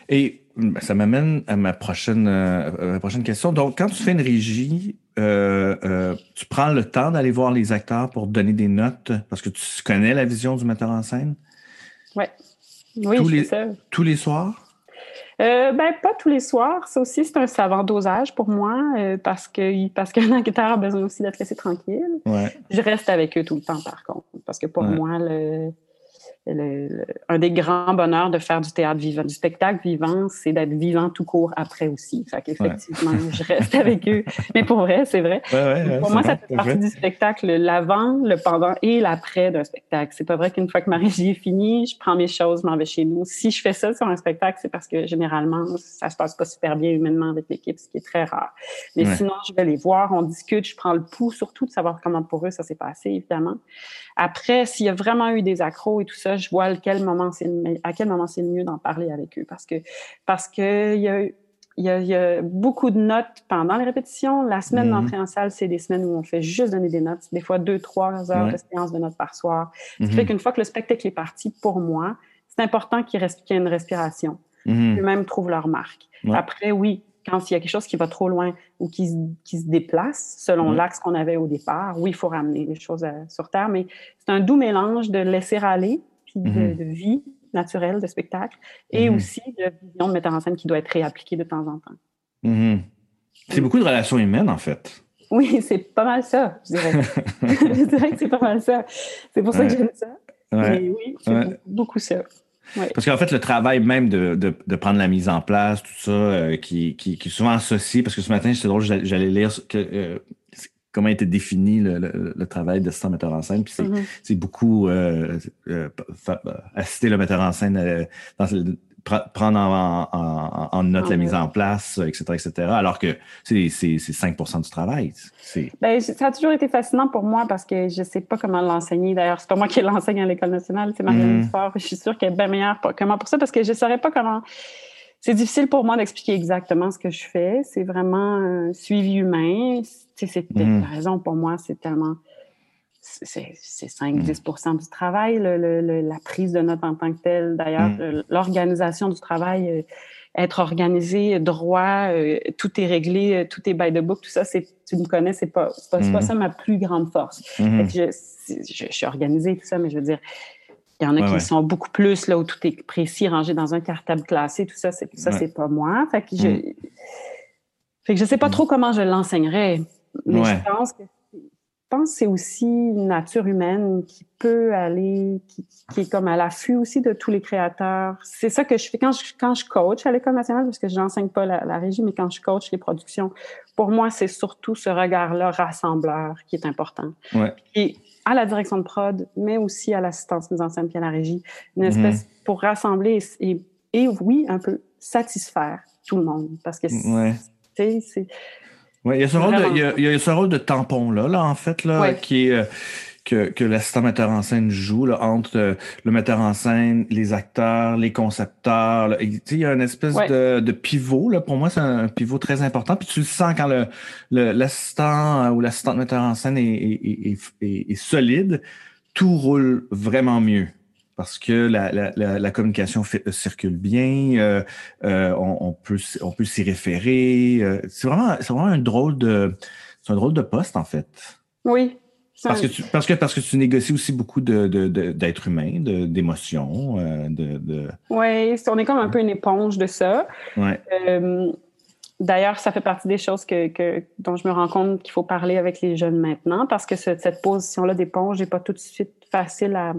Et ça m'amène à ma prochaine, ma prochaine question. Donc, quand tu fais une régie, euh, euh, tu prends le temps d'aller voir les acteurs pour donner des notes parce que tu connais la vision du metteur en scène? Ouais. Oui, tous les, ça. Tous les soirs? Euh, ben, pas tous les soirs. Ça aussi, c'est un savant dosage pour moi parce que parce qu'un acteur a besoin aussi d'être laissé tranquille. Ouais. Je reste avec eux tout le temps, par contre. Parce que pour moi, le, un des grands bonheurs de faire du théâtre vivant, du spectacle vivant, c'est d'être vivant tout court après aussi. Fait qu'effectivement, je reste avec eux. Mais pour vrai, c'est vrai. pour moi, ça fait partie du spectacle, l'avant, le pendant et l'après d'un spectacle. C'est pas vrai qu'une fois que ma régie est finie, je prends mes choses, je m'en vais chez nous. Si je fais ça sur un spectacle, c'est parce que généralement, ça se passe pas super bien humainement avec l'équipe, ce qui est très rare. Mais sinon, je vais les voir, on discute, je prends le pouls, surtout de savoir comment pour eux ça s'est passé, évidemment. Après, s'il y a vraiment eu des accros et tout ça, je vois à quel moment c'est le mieux d'en parler avec eux parce que parce que il y a beaucoup de notes pendant les répétitions. La semaine mhm. d'entrée en salle, c'est des semaines où on fait juste donner des notes, des fois deux, trois heures de séance de notes par soir. Ce qui fait qu'une fois que le spectacle est parti, pour moi, c'est important qu'il y ait une respiration. Mhm. Eux-mêmes trouvent leur marque. Après, oui, quand il y a quelque chose qui va trop loin ou qui, se déplace selon l'axe qu'on avait au départ, oui, il faut ramener les choses euh, sur Terre, mais c'est un doux mélange de laisser aller, puis de, vie naturelle de spectacle, et mm-hmm. aussi de vision de metteur en scène qui doit être réappliquée de temps en temps. Mm-hmm. C'est beaucoup de relations humaines, en fait. Oui, c'est pas mal ça, je dirais. je dirais que c'est pas mal ça. C'est pour ça que j'aime ça. Mais oui, c'est beaucoup ça. Parce qu'en fait, le travail même de, de, prendre la mise en place, tout ça, euh, qui, qui, qui, est souvent associé, parce que ce matin, c'est drôle, j'allais lire que, euh, comment était défini le, le, le travail d'assistant metteur en scène. Puis c'est mm-hmm. beaucoup euh, euh, assister le metteur en scène dans, prendre en, note la mise en place, etc., etc., alors que c'est 5 du travail. Ben, ça a toujours été fascinant pour moi parce que je ne sais pas comment l'enseigner. D'ailleurs, c'est pas moi qui l'enseigne à l'École nationale, c'est Marianne mmh. Je suis sûre qu'elle est bien meilleure pour, comment pour ça parce que je ne saurais pas comment... C'est difficile pour moi d'expliquer exactement ce que je fais. C'est vraiment un suivi humain. C'est mmh. raison pour moi, c'est tellement c'est 5-10% du travail, la prise de notes en tant que telle. D'ailleurs, mm. l'organisation du travail, euh, être organisé, droit, euh, tout est réglé, euh, tout est by the book, tout ça, tu me connais, c'est pas, pas, pas, mm. ça ma plus grande force. Mm-hmm. Je, suis organisée, tout ça, mais je veux dire, il y en a qui sont beaucoup plus, là, où tout est précis, rangé dans un cartable classé, tout ça, c'est, ça, c'est pas moi. Fait que je, mm. fait que je sais pas trop comment je l'enseignerais, mais je pense que pense que c'est aussi une nature humaine qui peut aller, qui, est comme à l'affût aussi de tous les créateurs. C'est ça que je fais quand je, quand je coach à l'École nationale, parce que je n'enseigne pas la, régie, mais quand je coach les productions, pour moi, c'est surtout ce regard-là rassembleur qui est important. Et à la direction de prod, mais aussi à l'assistance mise en scène puis à la régie, une mm-hmm. espèce pour rassembler et, et, oui, un peu satisfaire tout le monde. Parce que c'est oui, il y a ce rôle de, il y a, ce rôle de tampon-là, là, en fait, là, qui est. Euh, que, que l'assistant metteur en scène joue là, entre euh, le metteur en scène, les acteurs, les concepteurs. il y a une espèce de, de, pivot. Là. Pour moi, c'est un pivot très important. Puis tu le sens quand le, l'assistant ou l'assistante metteur en scène est, est, est, est, solide, tout roule vraiment mieux parce que la, la, la, communication fait, circule bien, euh, euh, on, on, peut, on peut s'y référer. Euh, c'est vraiment, c'est vraiment un drôle de, c'est un drôle de poste en fait. Oui. Parce que, tu, parce que parce que tu négocies aussi beaucoup de, de, d'êtres humains, de, d'émotions, de, de, Oui, on est comme un peu une éponge de ça. Ouais. D'ailleurs, ça fait partie des choses que, que, dont je me rends compte qu'il faut parler avec les jeunes maintenant, parce que cette position-là d'éponge n'est pas tout de suite facile à,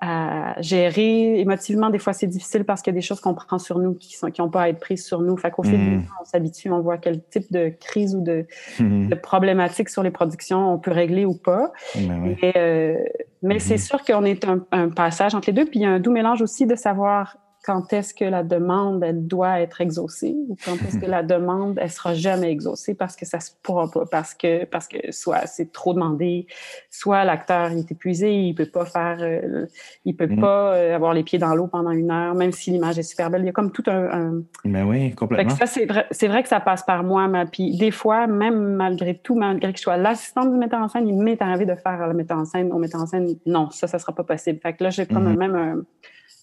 à gérer. Émotivement, des fois, c'est difficile parce qu'il y a des choses qu'on prend sur nous qui sont qui n'ont pas à être prises sur nous. Fait qu'au fil du mm. temps, on s'habitue, on voit quel type de crise ou de, de, problématique sur les productions on peut régler ou pas. Ben euh, Mais c'est mm-hmm. sûr qu'on est un, un, passage entre les deux. Puis il y a un doux mélange aussi de savoir quand est-ce que la demande, elle doit être exaucée ou quand est-ce que la demande, elle sera jamais exaucée parce que ça se pourra pas, parce que, parce que soit c'est trop demandé, soit l'acteur est épuisé, il peut pas faire, euh, il peut mm. pas euh, avoir les pieds dans l'eau pendant une heure, même si l'image est super belle. Il y a comme tout un... Mais oui, complètement. ça, c'est vrai, c'est vrai que ça passe par moi, mais puis des fois, même malgré tout, malgré que je sois l'assistante du metteur en scène, il m'est arrivé de faire le metteur en scène au metteur en scène, non, ça, ça sera pas possible. Fait que là, j'ai comme mm-hmm. même un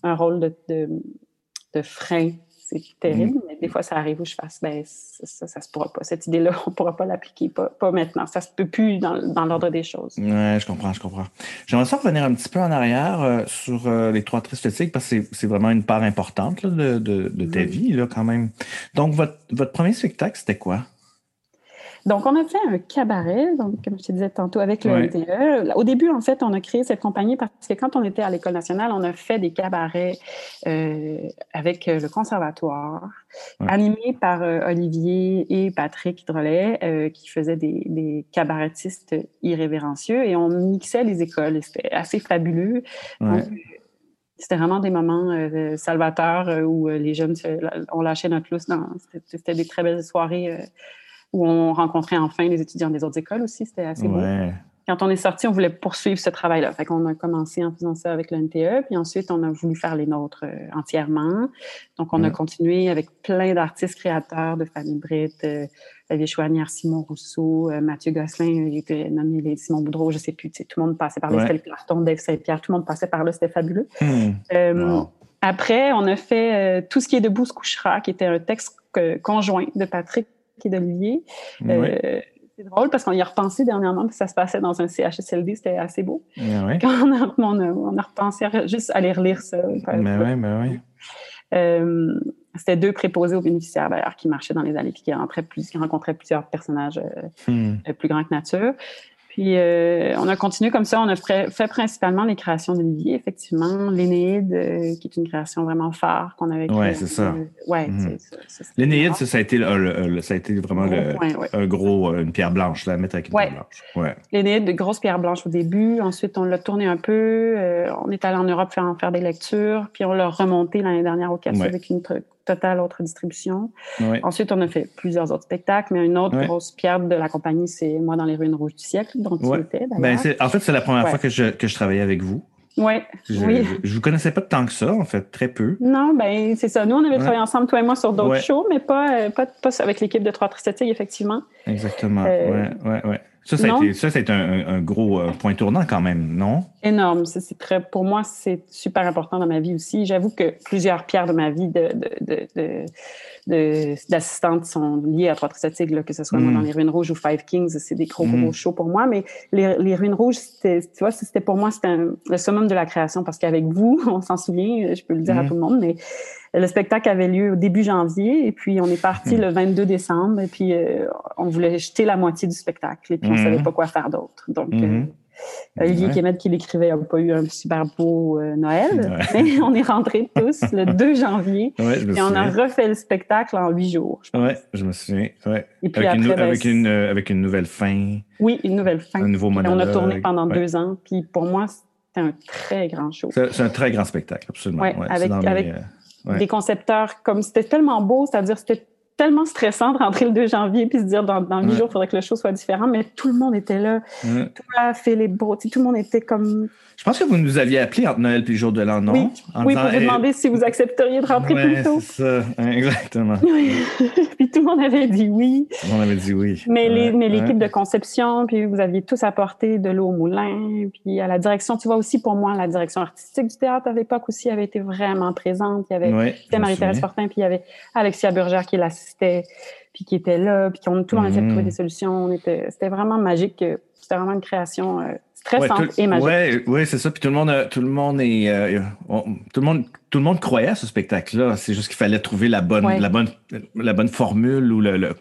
un rôle de, de, frein. C'est terrible, mm. mais des fois, ça arrive où je fasse, ben, ça, ça, se pourra pas. Cette idée-là, on pourra pas l'appliquer, pas, pas, maintenant. Ça se peut plus dans, dans l'ordre des choses. Ouais, je comprends, je comprends. J'aimerais ça revenir un petit peu en arrière euh, sur euh, les trois tristes parce que c'est vraiment une part importante de, de, de, ta mm. vie, là, quand même. Donc, votre, votre premier spectacle, c'était quoi? Donc, on a fait un cabaret, donc, comme je te disais tantôt, avec le NTE. Au début, en fait, on a créé cette compagnie parce que quand on était à l'École nationale, on a fait des cabarets euh, avec euh, le conservatoire, animés par euh, Olivier et Patrick Drolet, qui faisaient des, des, cabarettistes irrévérencieux et on mixait les écoles. C'était assez fabuleux. c'était vraiment des moments salvateurs où les jeunes, on lâchait notre lousse. C'était des très belles soirées où on rencontrait enfin les étudiants des autres écoles aussi. C'était assez beau. Quand on est sorti, on voulait poursuivre ce travail-là. Fait qu'on a commencé en faisant ça avec l'NTE, puis ensuite, on a voulu faire les nôtres euh, entièrement. Donc, on a continué avec plein d'artistes créateurs de Fanny Britt, euh, Chouanière, Simon Rousseau, euh, Mathieu Gosselin, il était nommé Simon Boudreau, je sais plus, tout le monde passait par là. C'était le Dave Saint-Pierre, tout le monde passait par là, c'était fabuleux. Hmm. Après, on a fait Tout ce qui est debout se couchera, qui était un texte conjoint de Patrick qui est d'Olivier. Euh, c'est drôle parce qu'on y a repensé dernièrement, que ça se passait dans un CHSLD, c'était assez beau. Quand on a, on, a, repensé à juste aller relire ça. Mais oui, mais oui. Euh, c'était deux préposés aux bénéficiaires d'ailleurs qui marchaient dans les allées qui, plus, qui rencontraient plusieurs personnages euh, hmm. plus grands que nature. Puis euh, on a continué comme ça. On a fait, principalement les créations d'Olivier, effectivement. L'Énéide, euh, qui est une création vraiment phare qu'on avait créée. Oui, c'est ça. ouais, mhm. L'Énéide, ça, ça, a été, ça a été vraiment le, un gros, euh, une pierre blanche, la mettre avec une pierre blanche. Ouais. L'Énéide, de grosses pierres blanches au début. Ensuite, on l'a tourné un peu. on est allé en Europe faire, faire des lectures. Puis on l'a remonté l'année dernière au Café avec une totale autre distribution. Ensuite, on a fait plusieurs autres spectacles, mais une autre grosse pierre de la compagnie, c'est Moi dans les ruines rouges du siècle, dont tu étais ben, En fait, c'est la première fois que je, que je travaillais avec vous. Ouais, je, oui. Je, vous connaissais pas tant que ça, en fait, très peu. Non, ben c'est ça. Nous, on avait travaillé ensemble, toi et moi, sur d'autres shows, mais pas, euh, pas, pas, avec l'équipe de Trois Tristettiques, effectivement. Exactement. Euh, ouais, ouais, ouais. Ça, ça a, été, ça, c'est un, un, gros euh, point tournant quand même, non? Énorme. C'est très, pour moi, c'est super important dans ma vie aussi. J'avoue que plusieurs pierres de ma vie de, de, de, d'assistantes sont liées à Trois Trisatiques, que ce soit mm. dans les Ruines Rouges ou Five Kings. C'est des gros, gros mm. shows pour moi. Mais les, les Ruines Rouges, tu vois, c'était pour moi, c'était le summum de la création parce qu'avec vous, on s'en souvient, je peux le dire à mm. tout le monde, mais le spectacle avait lieu au début janvier et puis on est parti hmm. le 22 décembre et puis euh, on voulait jeter la moitié du spectacle et puis on ne savait hmm. pas quoi faire d'autre. Donc, hmm. euh, Olivier Kemet qui l'écrivait n'a pas eu un super beau euh, Noël, mais on est rentrés tous le 2 janvier et on a refait le spectacle en huit jours. Oui, je me souviens. Et puis avec, après, une, ben, avec, une, nouvelle fin. Oui, une nouvelle fin. Un nouveau monologue. on a tourné pendant deux ans. Puis pour moi, c'était un très grand show. C'est un très grand spectacle, absolument. avec, avec des concepteurs comme c'était tellement beau, c'est-à-dire c'était tellement stressant de rentrer le 2 janvier puis se dire dans, dans 8 jours, il faudrait que le show soit différent, mais tout le monde était là. Toi, Philippe Beau, tout le monde était comme je pense que vous nous aviez appelé entre Noël et le jour de l'an, non? Oui, oui pour vous demander si vous accepteriez de rentrer plus tôt. c'est ça, exactement. puis tout le monde avait dit oui. Tout le monde avait dit oui. Mais, l'équipe de conception, puis vous aviez tous apporté de l'eau au moulin, puis à la direction, tu vois aussi pour moi, la direction artistique du théâtre à l'époque aussi avait été vraiment présente. Il y avait Marie-Thérèse Fortin, puis il y avait Alexia Burgère qui l'assistait, puis qui était là, puis on, tout le monde essayait de trouver mm. des solutions. C'était vraiment magique. C'était vraiment une création... Euh, très ouais, simple et magique. Oui, c'est ça. Puis tout le monde, tout le monde est, euh, tout le monde, tout le monde croyait à ce spectacle-là. C'est juste qu'il fallait trouver la bonne, la bonne, la bonne formule ou le,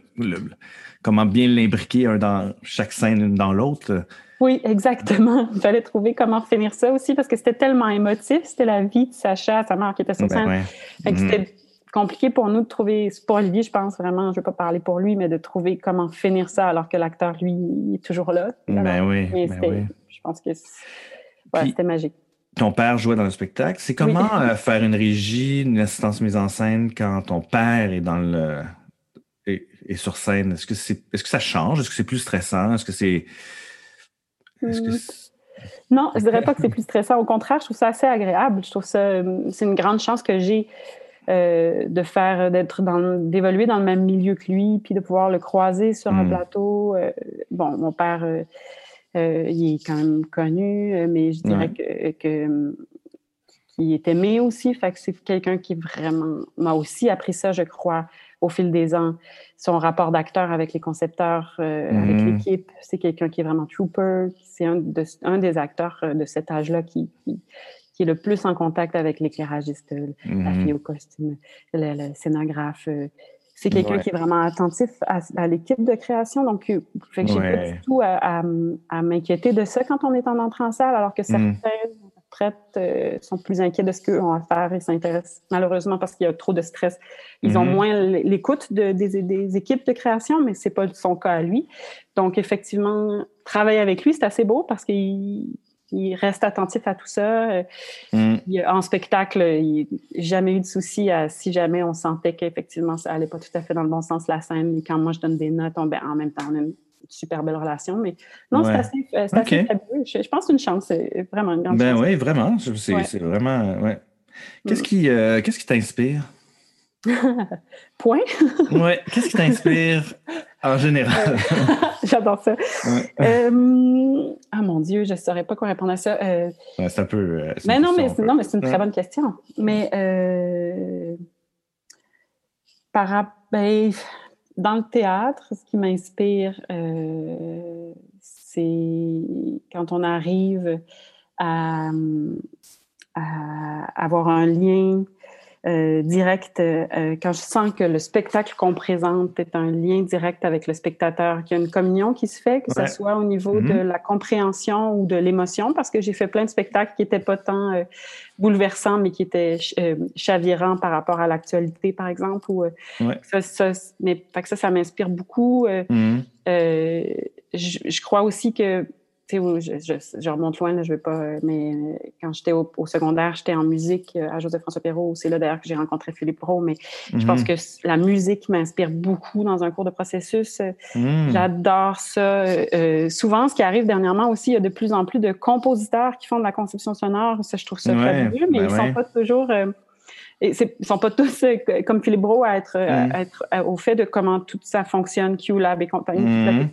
comment bien l'imbriquer un dans chaque scène dans l'autre. Oui, exactement. Il fallait trouver comment finir ça aussi parce que c'était tellement émotif. C'était la vie de Sacha, sa mère qui était sur ben scène. C'était compliqué pour nous de trouver, pour Olivier, je pense vraiment, je ne vais pas parler pour lui, mais de trouver comment finir ça alors que l'acteur, lui, est toujours là. Ben oui, ben oui je pense que c'était magique. Ton père jouait dans le spectacle. C'est comment faire une régie, une assistance mise en scène quand ton père est dans le est, sur scène? Est-ce que c'est est-ce que ça change? Est-ce que c'est plus stressant? Est-ce que c'est. Est-ce que non, je dirais pas que c'est plus stressant. Au contraire, je trouve ça assez agréable. Je trouve ça, c'est une grande chance que j'ai euh, de faire, d'être dans, d'évoluer dans le même milieu que lui, puis de pouvoir le croiser sur un hmm. plateau. Euh, bon, mon père, euh, il est quand même connu, mais je dirais que, que qu'il est aimé aussi. Fait que c'est quelqu'un qui vraiment m'a aussi appris ça, je crois, au fil des ans. Son rapport d'acteur avec les concepteurs, euh, avec mhm. l'équipe, c'est quelqu'un qui est vraiment trooper. C'est un, un, des acteurs euh, de cet âge-là qui, qui, est le plus en contact avec l'éclairagiste, la mhm. fille au costume, le, scénographe. Euh. C'est quelqu'un qui est vraiment attentif à, l'équipe de création. Donc, fait que j'ai pas du tout à, à, m'inquiéter de ça quand on est en entrée en salle, alors que mhm. certains euh, sont plus inquiets de ce ont à faire et s'intéressent malheureusement parce qu'il y a trop de stress. Ils ont mhm. moins l'écoute de, des, équipes de création, mais c'est pas son cas à lui. Donc, effectivement, travailler avec lui, c'est assez beau parce qu'il reste attentif à tout ça. Euh, mhm. en spectacle, il n'a jamais eu de souci si jamais on sentait qu'effectivement, ça allait pas tout à fait dans le bon sens la scène. Et quand moi, je donne des notes, on, ben, en même temps, on a une super belle relation. Mais non, c'est assez, euh, fabuleux. Je, pense que c'est une chance. C'est vraiment une grande ben chance. oui, vraiment. C'est vraiment. Ouais. Qu'est-ce mm. qui euh, qu'est-ce qui t'inspire? Point. oui. Qu'est-ce qui t'inspire en général? J'adore ça. Euh, ah mon Dieu, je ne saurais pas quoi répondre à ça. c'est un peu. mais non, mais, non, mais c'est une très bonne question. Mais par rapport. Ben, dans le théâtre, ce qui m'inspire, euh, c'est quand on arrive à, avoir un lien euh, direct, euh, quand je sens que le spectacle qu'on présente est un lien direct avec le spectateur, qu'il y a une communion qui se fait, que ce soit au niveau de mm-hmm. la compréhension ou de l'émotion, parce que j'ai fait plein de spectacles qui n'étaient pas tant euh, bouleversants, mais qui étaient chavirants par rapport à l'actualité, par exemple. Ou, ça, ça, mais, que ça, ça m'inspire beaucoup. Mm-hmm. Je, je, crois aussi que je, je, remonte loin, là, je veux pas, mais quand j'étais au, secondaire, j'étais en musique euh, à Joseph-François Perrault. C'est là d'ailleurs que j'ai rencontré Philippe Rowe, mais je pense mhm. que la musique m'inspire beaucoup dans un cours de processus. Mhm. J'adore ça. Euh, souvent, ce qui arrive dernièrement aussi, il y a de plus en plus de compositeurs qui font de la conception sonore. Ça, je trouve ça fabuleux, mais ben ils ne sont pas toujours... Euh, et ils sont pas tous euh, comme Philippe Bro à être, mm. être euh, au fait de comment tout ça fonctionne, QLab et compagnie. Mm.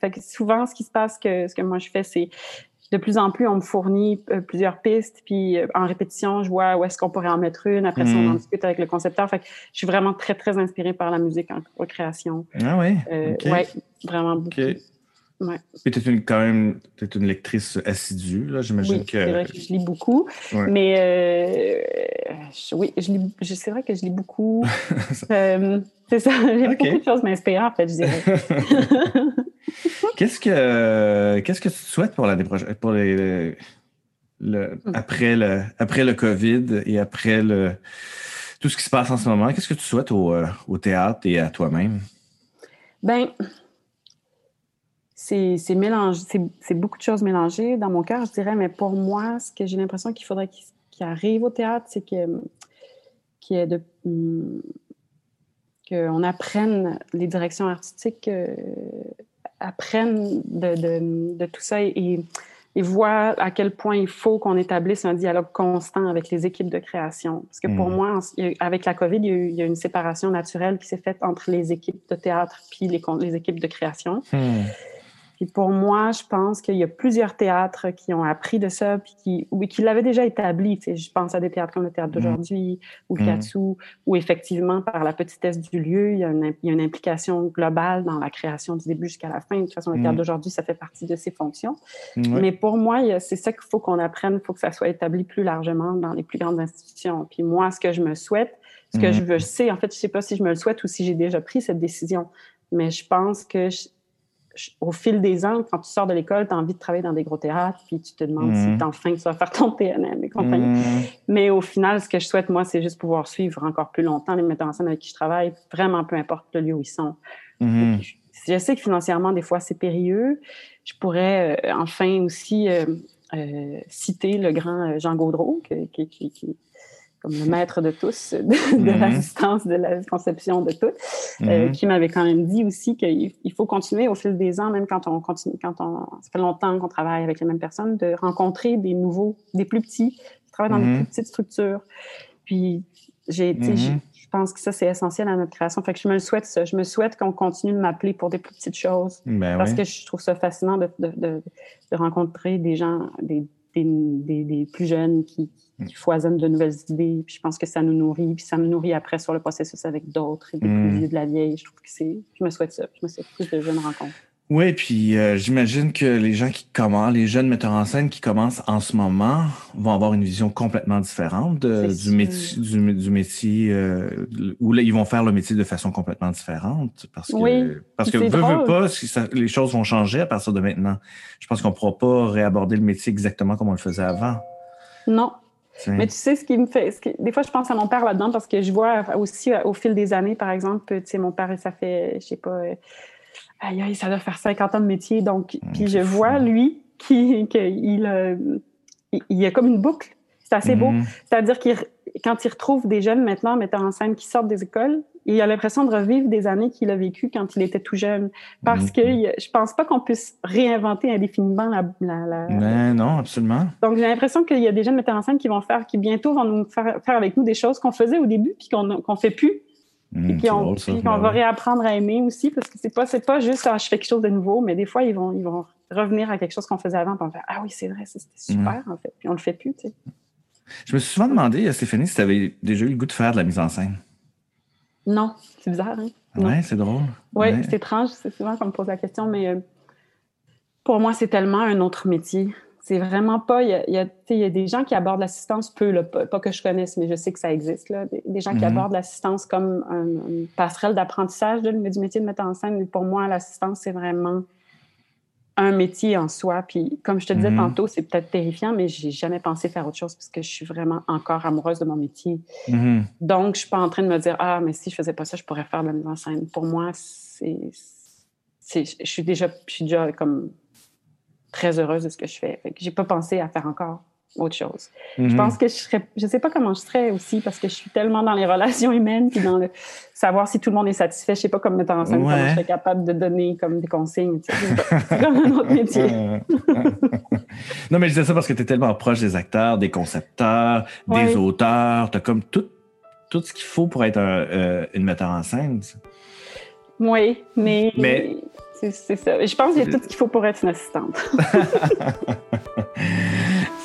Fait que souvent, ce qui se passe, que, ce que moi je fais, c'est de plus en plus, on me fournit euh, plusieurs pistes, puis en répétition, je vois où est-ce qu'on pourrait en mettre une. Après ça, on en mm. discute avec le concepteur. Fait que je suis vraiment très, très inspirée par la musique en, création. Ah oui? Oui, vraiment beaucoup. Ouais. Puis tu es quand même es une lectrice assidue, là, j'imagine oui, que. C'est vrai que je lis beaucoup. Mais euh, oui, je lis, c'est vrai que je lis beaucoup. euh, c'est ça, j'ai beaucoup de choses m'inspirant, en fait, je dirais. qu'est-ce que qu'est-ce que tu souhaites pour l'année prochaine, pour les, le, hmm. après le après le COVID et après le tout ce qui se passe en ce moment, qu'est-ce que tu souhaites au, euh, au théâtre et à toi-même? Ben, c'est mélangé, c'est beaucoup de choses mélangées dans mon cœur, je dirais, mais pour moi, ce que j'ai l'impression qu'il faudrait qu'il arrive au théâtre, c'est que de hum, qu'on apprenne les directions artistiques, euh, apprennent de, de, tout ça et, et, voient à quel point il faut qu'on établisse un dialogue constant avec les équipes de création. Parce que pour mmh. moi, avec la COVID, il y, a eu, une séparation naturelle qui s'est faite entre les équipes de théâtre puis les, les équipes de création. Mmh pour moi, je pense qu'il y a plusieurs théâtres qui ont appris de ça, puis qui, oui, qui l'avaient déjà établi. Tu sais, je pense à des théâtres comme le théâtre mm. d'aujourd'hui ou le mm. où effectivement, par la petitesse du lieu, il y, a une, il y, a une, implication globale dans la création du début jusqu'à la fin. De toute façon, le théâtre mm. d'aujourd'hui, ça fait partie de ses fonctions. Mais pour moi, c'est ça qu'il faut qu'on apprenne. Il faut que ça soit établi plus largement dans les plus grandes institutions. Puis moi, ce que je me souhaite, ce que je veux, sais, en fait, je sais pas si je me le souhaite ou si j'ai déjà pris cette décision, mais je pense que au fil des ans, quand tu sors de l'école, tu as envie de travailler dans des gros théâtres, puis tu te demandes si si enfin tu vas faire ton TNM et compagnie. Mm. Mais au final, ce que je souhaite, moi, c'est juste pouvoir suivre encore plus longtemps les metteurs en scène avec qui je travaille, vraiment peu importe le lieu où ils sont. Mm-hmm. Je sais que financièrement, des fois, c'est périlleux. Je pourrais euh, enfin aussi euh, euh, citer le grand Jean Gaudreau, qui, qui, comme le maître de tous, de, mm-hmm. l'assistance, de la conception de tout, mm-hmm. qui m'avait quand même dit aussi qu'il faut continuer au fil des ans, même quand on continue, quand on, ça fait longtemps qu'on travaille avec les mêmes personnes, de rencontrer des nouveaux, des plus petits, qui travaillent dans des plus petites structures. Puis, j'ai, je pense que ça, c'est essentiel à notre création. Fait que je me le souhaite, ça. Je me souhaite qu'on continue de m'appeler pour des plus petites choses. Ben parce que je trouve ça fascinant de, de, de, rencontrer des gens, des, des, des, plus jeunes qui, mm. qui, foisonnent de nouvelles idées. Puis je pense que ça nous nourrit. Puis ça me nourrit après sur le processus avec d'autres et des plus mm. vieux de la vieille. Je trouve que c'est. Je me souhaite ça. Je me souhaite plus de jeunes rencontres. Oui, puis euh, j'imagine que les gens qui commencent, les jeunes metteurs en scène qui commencent en ce moment vont avoir une vision complètement différente du, métier, du, métier, euh, où là, ils vont faire le métier de façon complètement différente. Parce que, oui, parce que veut, pas, si les choses vont changer à partir de maintenant. Je pense qu'on ne pourra pas réaborder le métier exactement comme on le faisait avant. Non. Mais tu sais, ce qui me fait. des fois, je pense à mon père là-dedans parce que je vois aussi au fil des années, par exemple, tu sais, mon père, ça fait, je sais pas, aïe, aïe, ça doit faire 50 ans de métier. Donc, mmh, puis je vois, lui, qu'il euh, il, il, a comme une boucle. C'est assez beau. Mmh. C'est-à-dire qu'il quand il retrouve des jeunes maintenant metteurs en scène qui sortent des écoles, il a l'impression de revivre des années qu'il a vécues quand il était tout jeune. Parce mmh. que je pense pas qu'on puisse réinventer indéfiniment la... la, ben non, absolument. Donc, j'ai l'impression qu'il y a des jeunes metteurs en scène qui vont faire, qui bientôt vont nous faire, faire avec nous des choses qu'on faisait au début puis qu'on ne fait plus Mmh, et puis on, va réapprendre à aimer aussi, parce que c'est pas, pas juste ah, je fais quelque chose de nouveau, mais des fois, ils vont, ils vont revenir à quelque chose qu'on faisait avant, puis on va faire Ah oui, c'est vrai, c'était super, en fait. Puis on le fait plus, tu sais. Je me suis souvent demandé, euh, Stéphanie, si tu avais déjà eu le goût de faire de la mise en scène. Non, c'est bizarre, hein? Ouais, c'est drôle. Oui, c'est étrange, c'est souvent qu'on me pose la question, mais euh, pour moi, c'est tellement un autre métier. C'est vraiment pas. Il y a, y a, des gens qui abordent l'assistance peu, pas, que je connaisse, mais je sais que ça existe. Là, des, gens qui mhm. abordent l'assistance comme une passerelle d'apprentissage du métier de mettre en scène. Mais pour moi, l'assistance, c'est vraiment un métier en soi. Puis, comme je te disais mhm. tantôt, c'est peut-être terrifiant, mais j'ai jamais pensé faire autre chose parce que je suis vraiment encore amoureuse de mon métier. Mhm. Donc, je suis pas en train de me dire ah, mais si je faisais pas ça, je pourrais faire de la mise en scène. Pour moi, c'est, je suis déjà, je suis déjà comme très heureuse de ce que je fais. Je j'ai pas pensé à faire encore autre chose. Je mhm. pense que je serais, je sais pas comment je serais aussi parce que je suis tellement dans les relations humaines puis dans le savoir si tout le monde est satisfait. Je sais pas comme mettre en scène comment je serais capable de donner comme des consignes. C'est comme un autre métier. non, mais je disais ça parce que tu es tellement proche des acteurs, des concepteurs, des auteurs. Tu as comme tout, tout ce qu'il faut pour être euh, une metteur en scène. Oui, mais, mais c'est ça. Je pense qu'il y a tout ce qu'il faut pour être une assistante.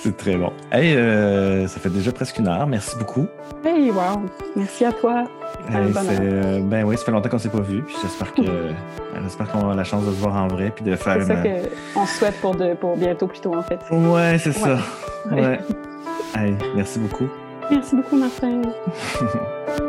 c'est très bon. Hey, euh, ça fait déjà presque une heure. Merci beaucoup. Hey, wow. Merci à toi. Euh, ben oui, ça fait longtemps qu'on ne s'est pas vu. Puis j'espère que j'espère qu'on aura la chance de se voir en vrai puis de faire. C'est ça qu'on souhaite pour, de, pour bientôt plutôt en fait. Ouais, c'est ça. Ouais. hey, merci beaucoup. Merci beaucoup, Martin.